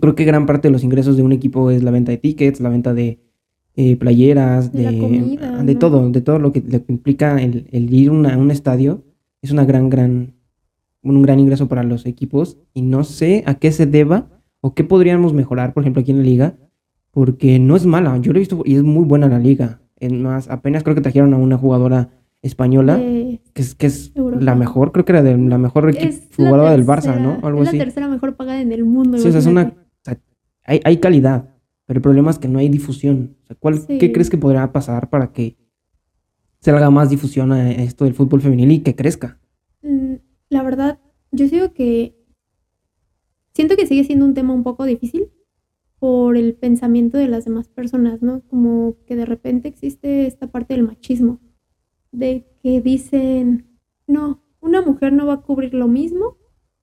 Creo que gran parte de los ingresos de un equipo es la venta de tickets, la venta de eh, playeras, de, de, todo, de todo lo que, implica el, ir a un estadio. Es una gran, gran, un gran ingreso para los equipos y no sé a qué se deba o qué podríamos mejorar, por ejemplo, aquí en la liga, porque no es mala. Yo lo he visto y es muy buena la liga. Es más, apenas creo que trajeron a una jugadora española, que es, que es la mejor, creo que era de la mejor jugadora del Barça, ¿no? Algo es la tercera mejor pagada en el mundo. Sí, es una, hay, hay, calidad, pero el problema es que no hay difusión. O sea, ¿cuál, ¿Qué crees que podría pasar para que se haga más difusión a esto del fútbol femenil y que crezca? La verdad, yo sigo que siento que sigue siendo un tema un poco difícil por el pensamiento de las demás personas, ¿no? Como que de repente existe esta parte del machismo, de que dicen, no, una mujer no va a cubrir lo mismo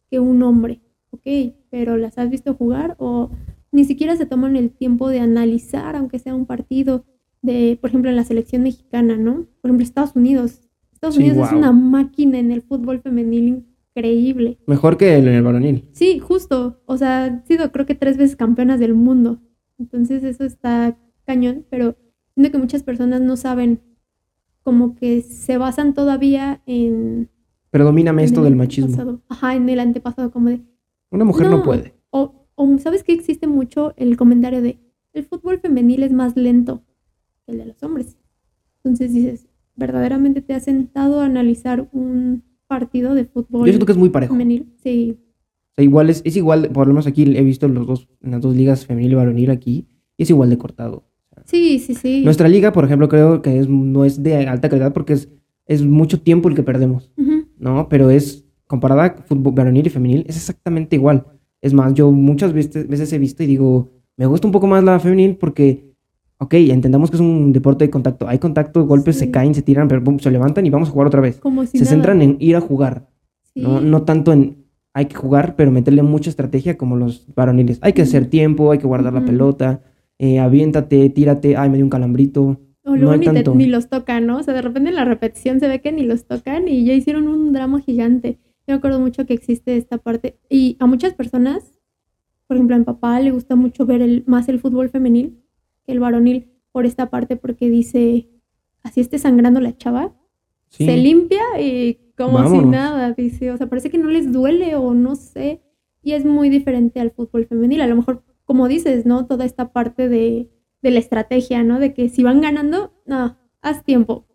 que un hombre, ok, pero las has visto jugar o ni siquiera se toman el tiempo de analizar, aunque sea un partido de, por ejemplo, en la selección mexicana, ¿no? Por ejemplo, Estados Unidos. Estados Unidos es una máquina en el fútbol femenil increíble. Mejor que en el varonil. Sí, justo. O sea, han sido creo que tres veces campeonas del mundo. Entonces eso está cañón, pero siento que muchas personas no saben como que se basan todavía en... Predomíname esto del machismo. Ajá, en el antepasado, como de... Una mujer no, puede. O, o, ¿sabes que existe mucho el comentario de el fútbol femenil es más lento que el de los hombres? Entonces dices, ¿verdaderamente te has sentado a analizar un partido de fútbol. Yo siento que es muy parejo. Femenil, sí. O sea, igual es, es igual, por lo menos aquí he visto los dos, en las dos ligas femenil y varonil aquí, y es igual de cortado. Sí, sí, sí. Nuestra liga, por ejemplo, creo que es, no es de alta calidad porque es, es mucho tiempo el que perdemos, ¿no? Pero es, comparada fútbol varonil y femenil, es exactamente igual. Es más, yo muchas veces, veces he visto y digo, me gusta un poco más la femenil porque ok, entendamos que es un deporte de contacto. Hay contacto, golpes, se caen, se tiran, pero se levantan y vamos a jugar otra vez. se centran en ir a jugar. ¿no? no tanto en hay que jugar, pero meterle mucha estrategia como los varoniles. Hay que hacer tiempo, hay que guardar la pelota, eh, aviéntate, tírate, ay, me dio un calambrito. O luego ni, ni, los tocan, ¿no? O sea, de repente en la repetición se ve que ni los tocan y ya hicieron un drama gigante. Yo me acuerdo mucho que existe esta parte. Y a muchas personas, por ejemplo, a mi papá le gusta mucho ver el, más el fútbol femenil el varonil por esta parte porque dice, así esté sangrando la chava, se limpia y como si nada, dice, o sea, parece que no les duele o no sé, y es muy diferente al fútbol femenil, a lo mejor, como dices, ¿no? Toda esta parte de, de la estrategia, ¿no? De que si van ganando, no, haz tiempo.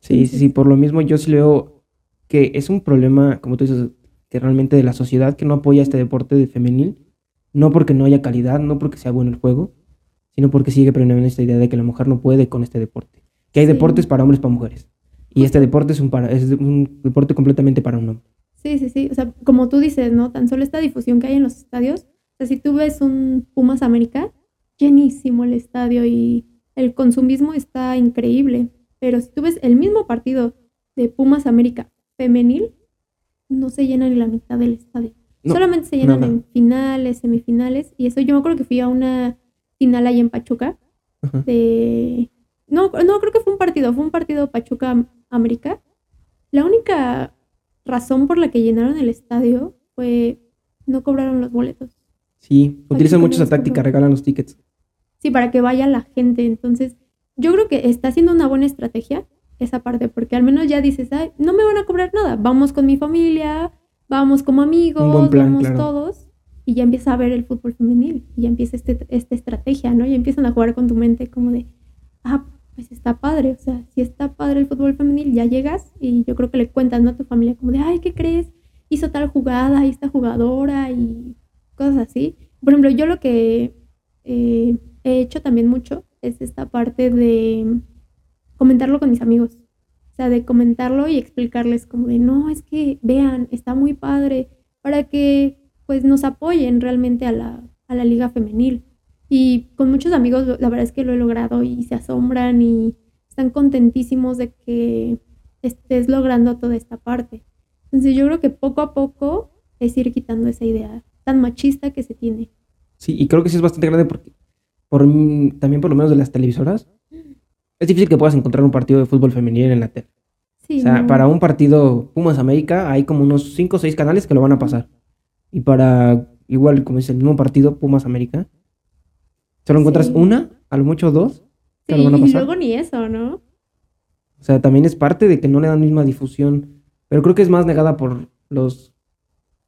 Sí, sí, sí, por lo mismo yo sí veo que es un problema, como tú dices, que realmente de la sociedad que no apoya este deporte de femenil, no porque no haya calidad, no porque sea bueno el juego, sino porque sigue prevaleciendo esta idea de que la mujer no puede con este deporte. Que hay deportes para hombres, para mujeres. Y este deporte es un, para, es un deporte completamente para un hombre. Sí, sí, sí. O sea, como tú dices, ¿no? Tan solo esta difusión que hay en los estadios. O sea, si tú ves un Pumas América, llenísimo el estadio y el consumismo está increíble. Pero si tú ves el mismo partido de Pumas América femenil, no se llena ni la mitad del estadio. Solamente se llenan en finales, semifinales. Y eso yo me acuerdo que fui a una final ahí en Pachuca de, No, no, creo que fue un partido, fue un partido Pachuca-América. La única razón por la que llenaron el estadio fue no cobraron los boletos. Sí, utilizan mucho esa táctica, regalan los tickets. Sí, para que vaya la gente. Entonces, yo creo que está haciendo una buena estrategia esa parte, porque al menos ya dices, Ay, no me van a cobrar nada, vamos con mi familia, vamos como amigos, vamos todos, y ya empieza a ver el fútbol femenil, y ya empieza este, esta estrategia, ¿no? Y empiezan a jugar con tu mente como de, ah, pues está padre, o sea, si está padre el fútbol femenil, ya llegas y yo creo que le cuentas, ¿no? A tu familia como de, ay, ¿qué crees? Hizo tal jugada, y esta jugadora y cosas así. Por ejemplo, yo lo que eh, he hecho también mucho es esta parte de comentarlo con mis amigos. O sea, de comentarlo y explicarles como de, no, es que vean, está muy padre, para que pues nos apoyen realmente a la, a la liga femenil. Y con muchos amigos, la verdad es que lo he logrado y se asombran y están contentísimos de que estés logrando toda esta parte. Entonces yo creo que poco a poco es ir quitando esa idea tan machista que se tiene. Sí, y creo que sí es bastante grande porque por, también por lo menos de las televisoras, es difícil que puedas encontrar un partido de fútbol femenil en la tele. o sea, para un partido Pumas América hay como unos 5 o 6 canales que lo van a pasar. Y para, igual como es el mismo partido, Pumas América, solo encuentras una, a lo mucho dos, que lo van a pasar. Y luego ni eso, ¿no? O sea, también es parte de que no le dan misma difusión. Pero creo que es más negada por los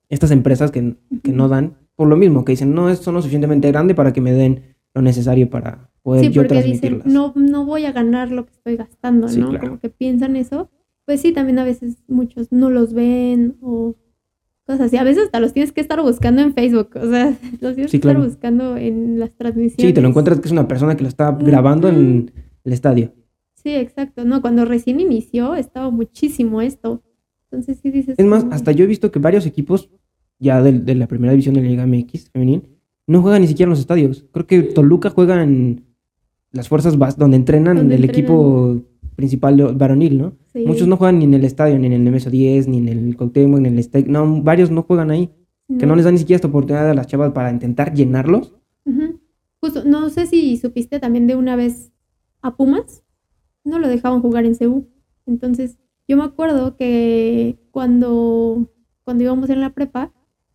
estas empresas que, que no dan, por lo mismo, que dicen, no, esto no es suficientemente grande para que me den lo necesario para poder sí, porque Dicen, no, no voy a ganar lo que estoy gastando, ¿no? Como que piensan eso. Pues sí, también a veces muchos no los ven o cosas así. A veces hasta los tienes que estar buscando en Facebook, o sea, los tienes que estar buscando en las transmisiones. Sí, te lo encuentras que es una persona que lo está grabando en el estadio. Sí, exacto. No, cuando recién inició estaba muchísimo esto. Entonces sí dices... Es más, hasta yo he visto que varios equipos ya de, de la primera división de la Liga MX femenil no juega ni siquiera en los estadios. Creo que Toluca juega en las fuerzas donde entrenan el equipo principal varonil, ¿no? Muchos no juegan ni en el estadio, ni en el Nemeso 10, ni en el Cuauhtémoc, ni en el Steak. No, varios no juegan ahí. Que no les dan ni siquiera esta oportunidad a las chavas para intentar llenarlos. Justo, no sé si supiste también de una vez a Pumas, no lo dejaban jugar en CEU. Entonces, yo me acuerdo que cuando, cuando íbamos en la prepa,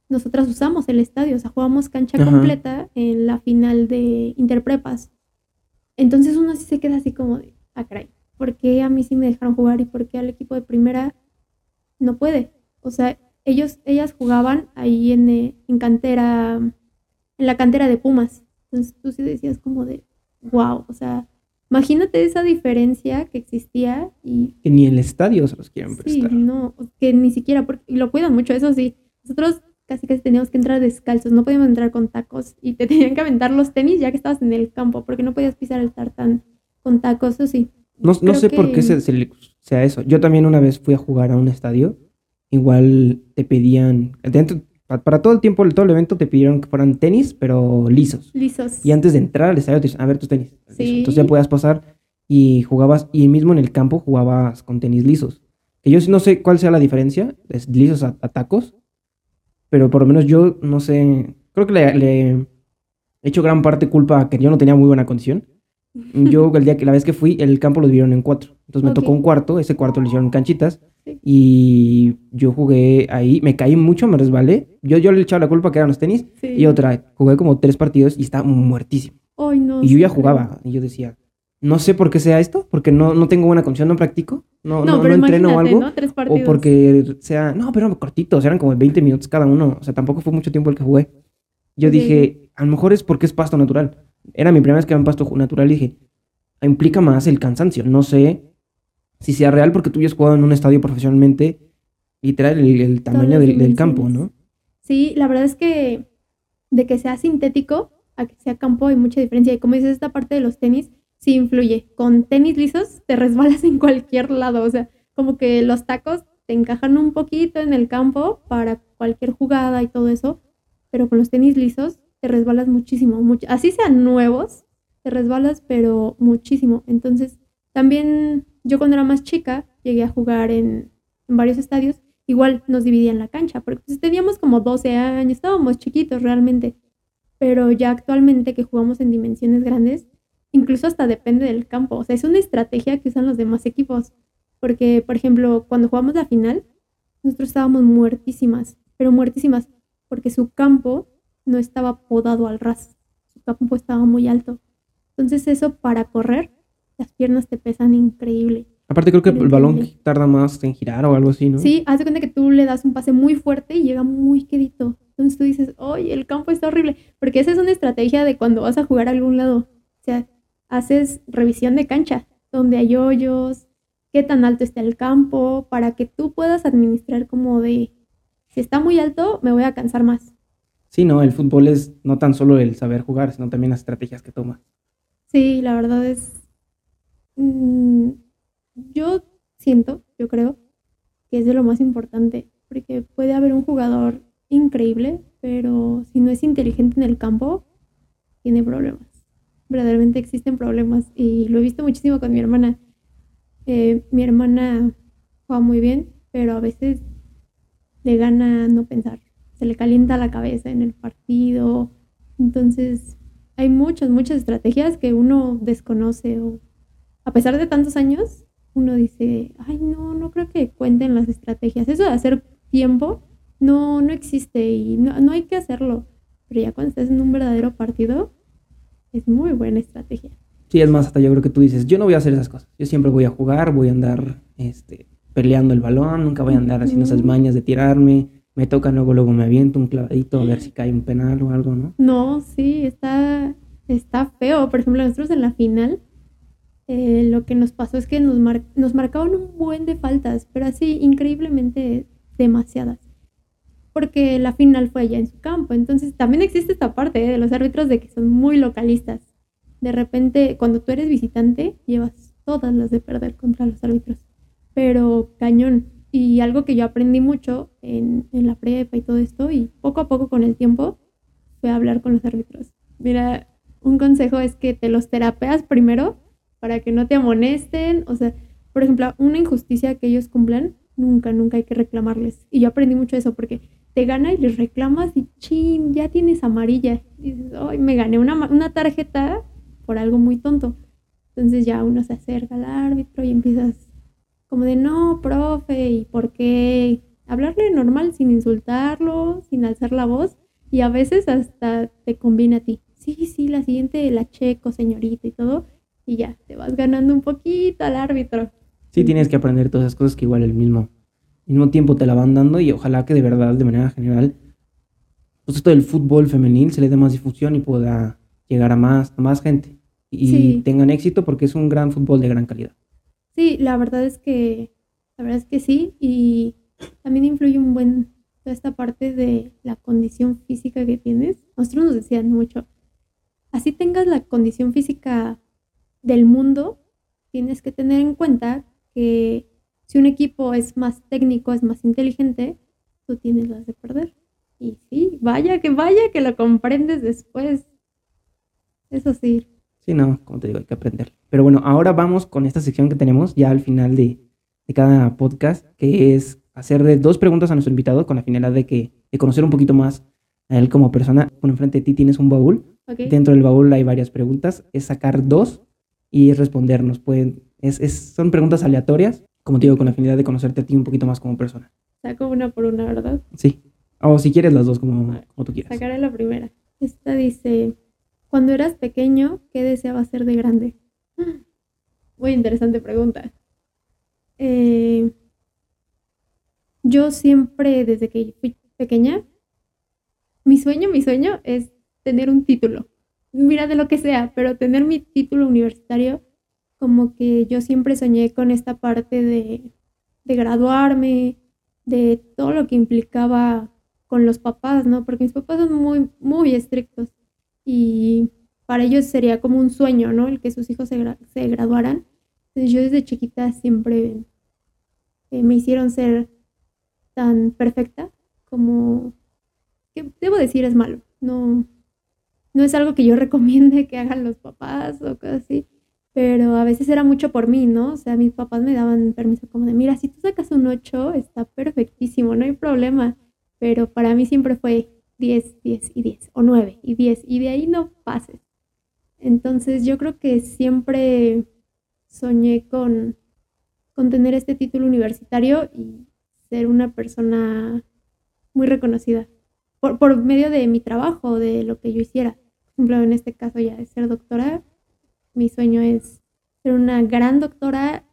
nosotras usamos el estadio, o sea, jugamos cancha completa en la final de Interprepas. Entonces uno sí se queda así como de, ah, caray, ¿por qué a mí sí me dejaron jugar y por qué al equipo de primera no puede? O sea, ellos, ellas jugaban ahí en, eh, en cantera, en la cantera de Pumas. Entonces tú sí decías como de, wow, o sea, imagínate esa diferencia que existía y... Que ni el estadio se los quieren prestar. Sí, no, que ni siquiera, porque, y lo cuidan mucho, eso sí. Nosotros casi casi teníamos que entrar descalzos, no podíamos entrar con tacos y te tenían que aventar los tenis ya que estabas en el campo, porque no podías pisar el tartán con tacos, eso sí. No, no sé por qué se, sea eso. Yo también una vez fui a jugar a un estadio, igual te pedían, dentro, para todo el tiempo, todo el evento te pidieron que fueran tenis, pero lisos. Lisos. Y antes de entrar al estadio te dicen, a ver tus tenis. Entonces ya podías pasar y jugabas, y mismo en el campo jugabas con tenis lisos. Que yo no sé cuál sea la diferencia, es lisos a tacos, pero por lo menos yo no sé, creo que le, he hecho gran parte culpa a que yo no tenía muy buena condición. Yo el día que la vez que fui, el campo lo dividieron en cuatro. Entonces me tocó un cuarto, ese cuarto lo hicieron canchitas y yo jugué ahí, me caí mucho, me resbalé. Yo, yo le echaba la culpa que eran los tenis y otra, jugué como tres partidos y estaba muertísimo. no, y yo ya jugaba y yo decía, no sé por qué sea esto, porque no, no tengo buena condición, no practico, no, no, no, entreno algo. o porque sea, no, pero cortitos, eran como 20 minutos cada uno, o sea, tampoco fue mucho tiempo el que jugué. Yo dije, a lo mejor es porque es pasto natural. Era mi primera vez que era un pasto natural y dije, implica más el cansancio. No sé si sea real porque tú ya has jugado en un estadio profesionalmente, literal, el, el tamaño del, del campo, ¿no? Sí, la verdad es que de que sea sintético a que sea campo hay mucha diferencia. Y como dices, esta parte de los tenis, sí influye. Con tenis lisos te resbalas en cualquier lado, o sea, como que los tacos te encajan un poquito en el campo para cualquier jugada y todo eso, pero con los tenis lisos te resbalas muchísimo, mucho. así sean nuevos, te resbalas pero muchísimo. Entonces, también yo cuando era más chica llegué a jugar en, varios estadios, igual nos dividían la cancha, porque pues, teníamos como 12 años, estábamos chiquitos realmente, pero ya actualmente que jugamos en dimensiones grandes, incluso hasta depende del campo. O sea, es una estrategia que usan los demás equipos. Porque, por ejemplo, cuando jugamos la final, nosotros estábamos muertísimas, pero muertísimas, porque su campo no estaba podado al ras. Su campo estaba muy alto. Entonces eso para correr, las piernas te pesan increíble. Aparte creo que el balón tarda más en girar o algo así, ¿no? Sí, haz de cuenta que tú le das un pase muy fuerte y llega muy quedito. Entonces tú dices, oye, el campo está horrible. Porque esa es una estrategia de cuando vas a jugar a algún lado. O sea, haces revisión de cancha, donde hay hoyos, qué tan alto está el campo, para que tú puedas administrar como de, si está muy alto, me voy a cansar más. Sí, no, el fútbol es no tan solo el saber jugar, sino también las estrategias que toma. Sí, la verdad es... Mm, yo siento, yo creo, que es de lo más importante, porque puede haber un jugador increíble, pero si no es inteligente en el campo, tiene problemas. Verdaderamente existen problemas y lo he visto muchísimo con mi hermana. Eh, mi hermana juega muy bien, pero a veces le gana no pensar. Se le calienta la cabeza en el partido. Entonces, hay muchas, muchas estrategias que uno desconoce o a pesar de tantos años, uno dice, ay, no, no creo que cuenten las estrategias. Eso de hacer tiempo no, no existe y no, no hay que hacerlo. Pero ya cuando estás en un verdadero partido, es muy buena estrategia. Sí, es más, hasta yo creo que tú dices, yo no voy a hacer esas cosas. Yo siempre voy a jugar, voy a andar este, peleando el balón, nunca voy a andar haciendo esas mañas de tirarme. Me toca, luego, luego me aviento un clavadito a ver si cae un penal o algo, ¿no? No, sí, está, está feo. Por ejemplo, nosotros en la final, eh, lo que nos pasó es que nos, nos marcaban un buen de faltas, pero así increíblemente demasiadas. Porque la final fue allá en su campo. Entonces también existe esta parte ¿eh? de los árbitros de que son muy localistas de repente, cuando tú eres visitante, llevas todas las de perder contra los árbitros. Pero cañón. Y algo que yo aprendí mucho en, la prepa y todo esto, y poco a poco con el tiempo, fue hablar con los árbitros. Mira, un consejo es que te los terapeas primero para que no te amonesten. O sea, por ejemplo, una injusticia que ellos cumplan, nunca, nunca hay que reclamarles. Y yo aprendí mucho eso porque te gana y les reclamas y chin, ya tienes amarilla. Y dices, ay, me gané una, una tarjeta por algo muy tonto. Entonces ya uno se acerca al árbitro y empiezas como de, no, profe, ¿y por qué? Hablarle normal sin insultarlo, sin alzar la voz y a veces hasta te combina a ti. Sí, sí, la siguiente la checo, señorita y todo. Y ya, te vas ganando un poquito al árbitro. Sí, tienes que aprender todas esas cosas que igual el mismo, mismo tiempo te la van dando y ojalá que de verdad, de manera general, pues esto del fútbol femenil se le dé más difusión y pueda llegar a más, a más gente y tengan éxito porque es un gran fútbol de gran calidad. Sí, la verdad es que, la verdad es que sí, y también influye un buen toda esta parte de la condición física que tienes. Nosotros nos decían mucho, así tengas la condición física del mundo, tienes que tener en cuenta que si un equipo es más técnico, es más inteligente, tú tienes las de perder. Y sí, vaya que vaya que lo comprendes después. Eso sí. Sí, no, como te digo, hay que aprender. Pero bueno, ahora vamos con esta sección que tenemos ya al final de, cada podcast, que es hacerle dos preguntas a nuestro invitado con la finalidad de, que, de conocer un poquito más a él como persona. Bueno, enfrente de ti tienes un baúl. Dentro del baúl hay varias preguntas. Es sacar dos y respondernos. Pueden, es, son preguntas aleatorias, como te digo, con la finalidad de conocerte a ti un poquito más como persona. Saco una por una, ¿verdad? Sí. O si quieres las dos, como, como tú quieras. Sacaré la primera. Esta dice, cuando eras pequeño, ¿qué deseabas ser de grande? Muy interesante pregunta. Eh, yo siempre, desde que fui pequeña, mi sueño, mi sueño es tener un título. Mira de lo que sea, pero tener mi título universitario, como que yo siempre soñé con esta parte de, de graduarme, de todo lo que implicaba con los papás, ¿no? Porque mis papás son muy, muy estrictos y para ellos sería como un sueño, ¿no? El que sus hijos se, graduaran. Entonces yo desde chiquita siempre eh, me hicieron ser tan perfecta como, que debo decir es malo, no, no es algo que yo recomiende que hagan los papás o cosas así, pero a veces era mucho por mí, ¿no? O sea, mis papás me daban permiso como de, mira, si tú sacas un 8, está perfectísimo, no hay problema, pero para mí siempre fue 10, 10 y 10, o 9 y 10, y de ahí no pases. Entonces yo creo que siempre soñé con, con tener este título universitario y ser una persona muy reconocida por, por medio de mi trabajo, de lo que yo hiciera. Por ejemplo, en este caso ya es ser doctora. Mi sueño es ser una gran doctora.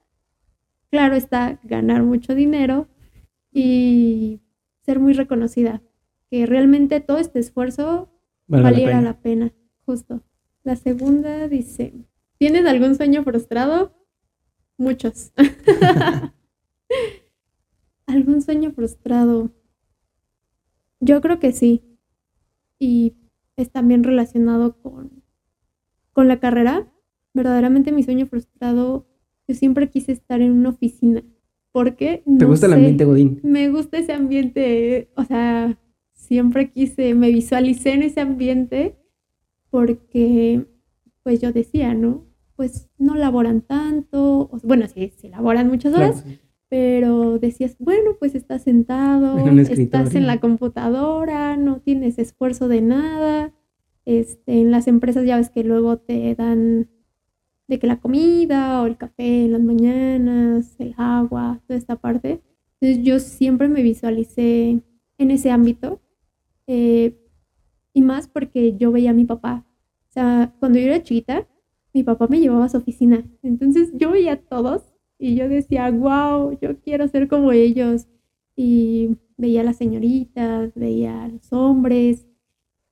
Claro está, ganar mucho dinero y ser muy reconocida. Que realmente todo este esfuerzo Vale la valiera pena. la pena, justo. La segunda dice, ¿tienes algún sueño frustrado? Muchos. ¿Algún sueño frustrado? Yo creo que sí. Y es también relacionado con, con la carrera. Verdaderamente mi sueño frustrado, yo siempre quise estar en una oficina. ¿Por qué? ¿Te No gusta el ambiente Godín? Me gusta ese ambiente, o sea, siempre quise, me visualicé en ese ambiente porque, pues yo decía, ¿no? Pues no laboran tanto, o- bueno, sí, sí laboran muchas horas, Claro, sí. pero decías, bueno, pues estás sentado, En estás en la computadora, no tienes esfuerzo de nada. Este, en las empresas ya ves que luego te dan de que la comida o el café en las mañanas, el agua, toda esta parte. Entonces yo siempre me visualicé en ese ámbito eh, y más porque yo veía a mi papá. O sea, cuando yo era chiquita, mi papá me llevaba a su oficina. Entonces yo veía a todos y yo decía, wow, yo quiero ser como ellos. Y veía a las señoritas, veía a los hombres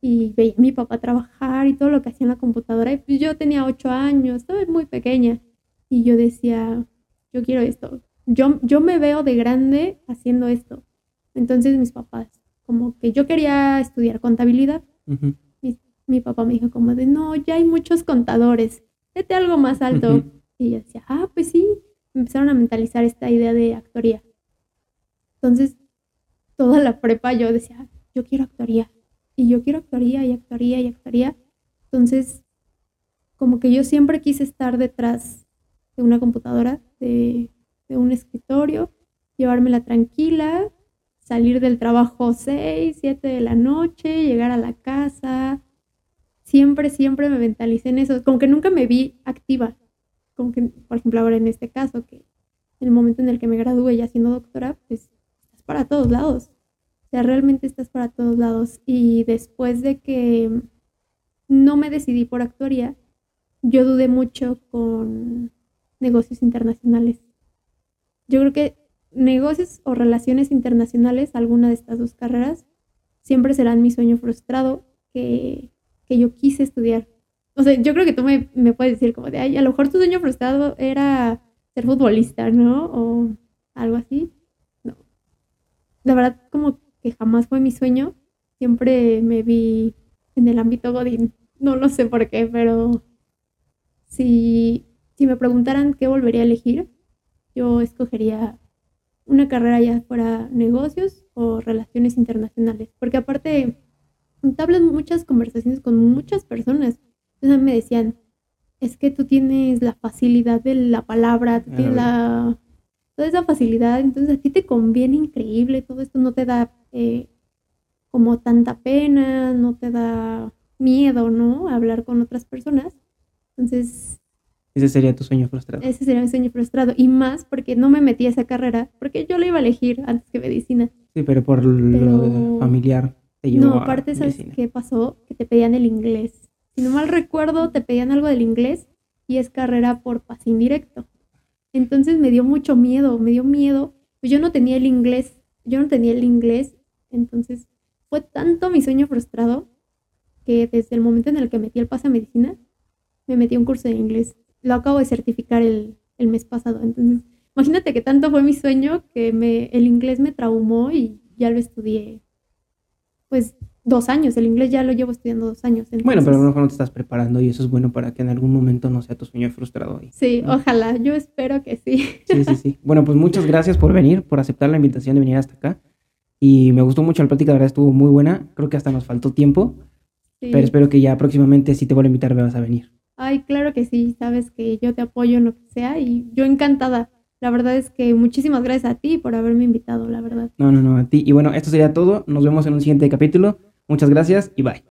y veía a mi papá trabajar y todo lo que hacía en la computadora. Y pues yo tenía ocho años, estaba muy pequeña. Y yo decía, yo quiero esto. Yo, yo me veo de grande haciendo esto. Entonces mis papás, como que yo quería estudiar contabilidad. Mi, mi papá me dijo como de, no, ya hay muchos contadores, vete algo más alto. Y yo decía, ah, pues sí. Me empezaron a mentalizar esta idea de actoría. Entonces, toda la prepa yo decía, yo quiero actoría. Y yo quiero actoría y actoría y actoría. Entonces, como que yo siempre quise estar detrás de una computadora, de, de un escritorio, llevármela tranquila, salir del trabajo 6, 7 de la noche, llegar a la casa. Siempre, siempre me mentalicé en eso. Como que nunca me vi activa. Como que, por ejemplo, ahora en este caso, que en el momento en el que me gradué ya siendo doctora, pues estás para todos lados. O sea, realmente estás para todos lados. Y después de que no me decidí por actoría, yo dudé mucho con negocios internacionales. Yo creo que negocios o relaciones internacionales, alguna de estas dos carreras, siempre serán mi sueño frustrado que, que yo quise estudiar. O sea, yo creo que tú me, me puedes decir como de, ay, a lo mejor tu sueño frustrado era ser futbolista, ¿no? O algo así. No. La verdad, como que jamás fue mi sueño. Siempre me vi en el ámbito Godín. No lo sé por qué, pero si, si me preguntaran qué volvería a elegir, yo escogería una carrera ya fuera negocios o relaciones internacionales. Porque aparte, entablas muchas conversaciones con muchas personas. Entonces me decían, es que tú tienes la facilidad de la palabra, tú tienes la, toda esa facilidad, entonces a ti te conviene increíble, todo esto no te da eh, como tanta pena, no te da miedo, ¿no? A hablar con otras personas. Entonces, Ese sería tu sueño frustrado. ese sería mi sueño frustrado. Y más porque no me metí a esa carrera, porque yo la iba a elegir antes que medicina. Sí, pero por lo familiar te llevó No, a aparte, ¿sabes medicina. qué pasó? Que te pedían el inglés. Si no mal recuerdo, te pedían algo del inglés y es carrera por pase indirecto. Entonces me dio mucho miedo, me dio miedo. Pues yo no tenía el inglés, yo no tenía el inglés. Entonces fue tanto mi sueño frustrado que desde el momento en el que metí el pase a medicina, me metí a un curso de inglés. Lo acabo de certificar el, el mes pasado. Entonces, imagínate que tanto fue mi sueño que me, el inglés me traumó y ya lo estudié pues dos años. El inglés ya lo llevo estudiando dos años. Bueno, pero a lo mejor no te estás preparando y eso es bueno para que en algún momento no sea tu sueño frustrado. Y- Sí, ¿no? ojalá. Yo espero que sí. Sí, sí, sí. Bueno, pues muchas gracias por venir, por aceptar la invitación de venir hasta acá. Y me gustó mucho la plática, la verdad estuvo muy buena. Creo que hasta nos faltó tiempo, Sí. pero espero que ya próximamente si te vuelvo a invitar me vas a venir. Ay, claro que sí. Sabes que yo te apoyo en lo que sea y yo encantada. La verdad es que muchísimas gracias a ti por haberme invitado, la verdad. No, no, no, a ti. Y bueno, esto sería todo. Nos vemos en un siguiente capítulo. Muchas gracias y bye.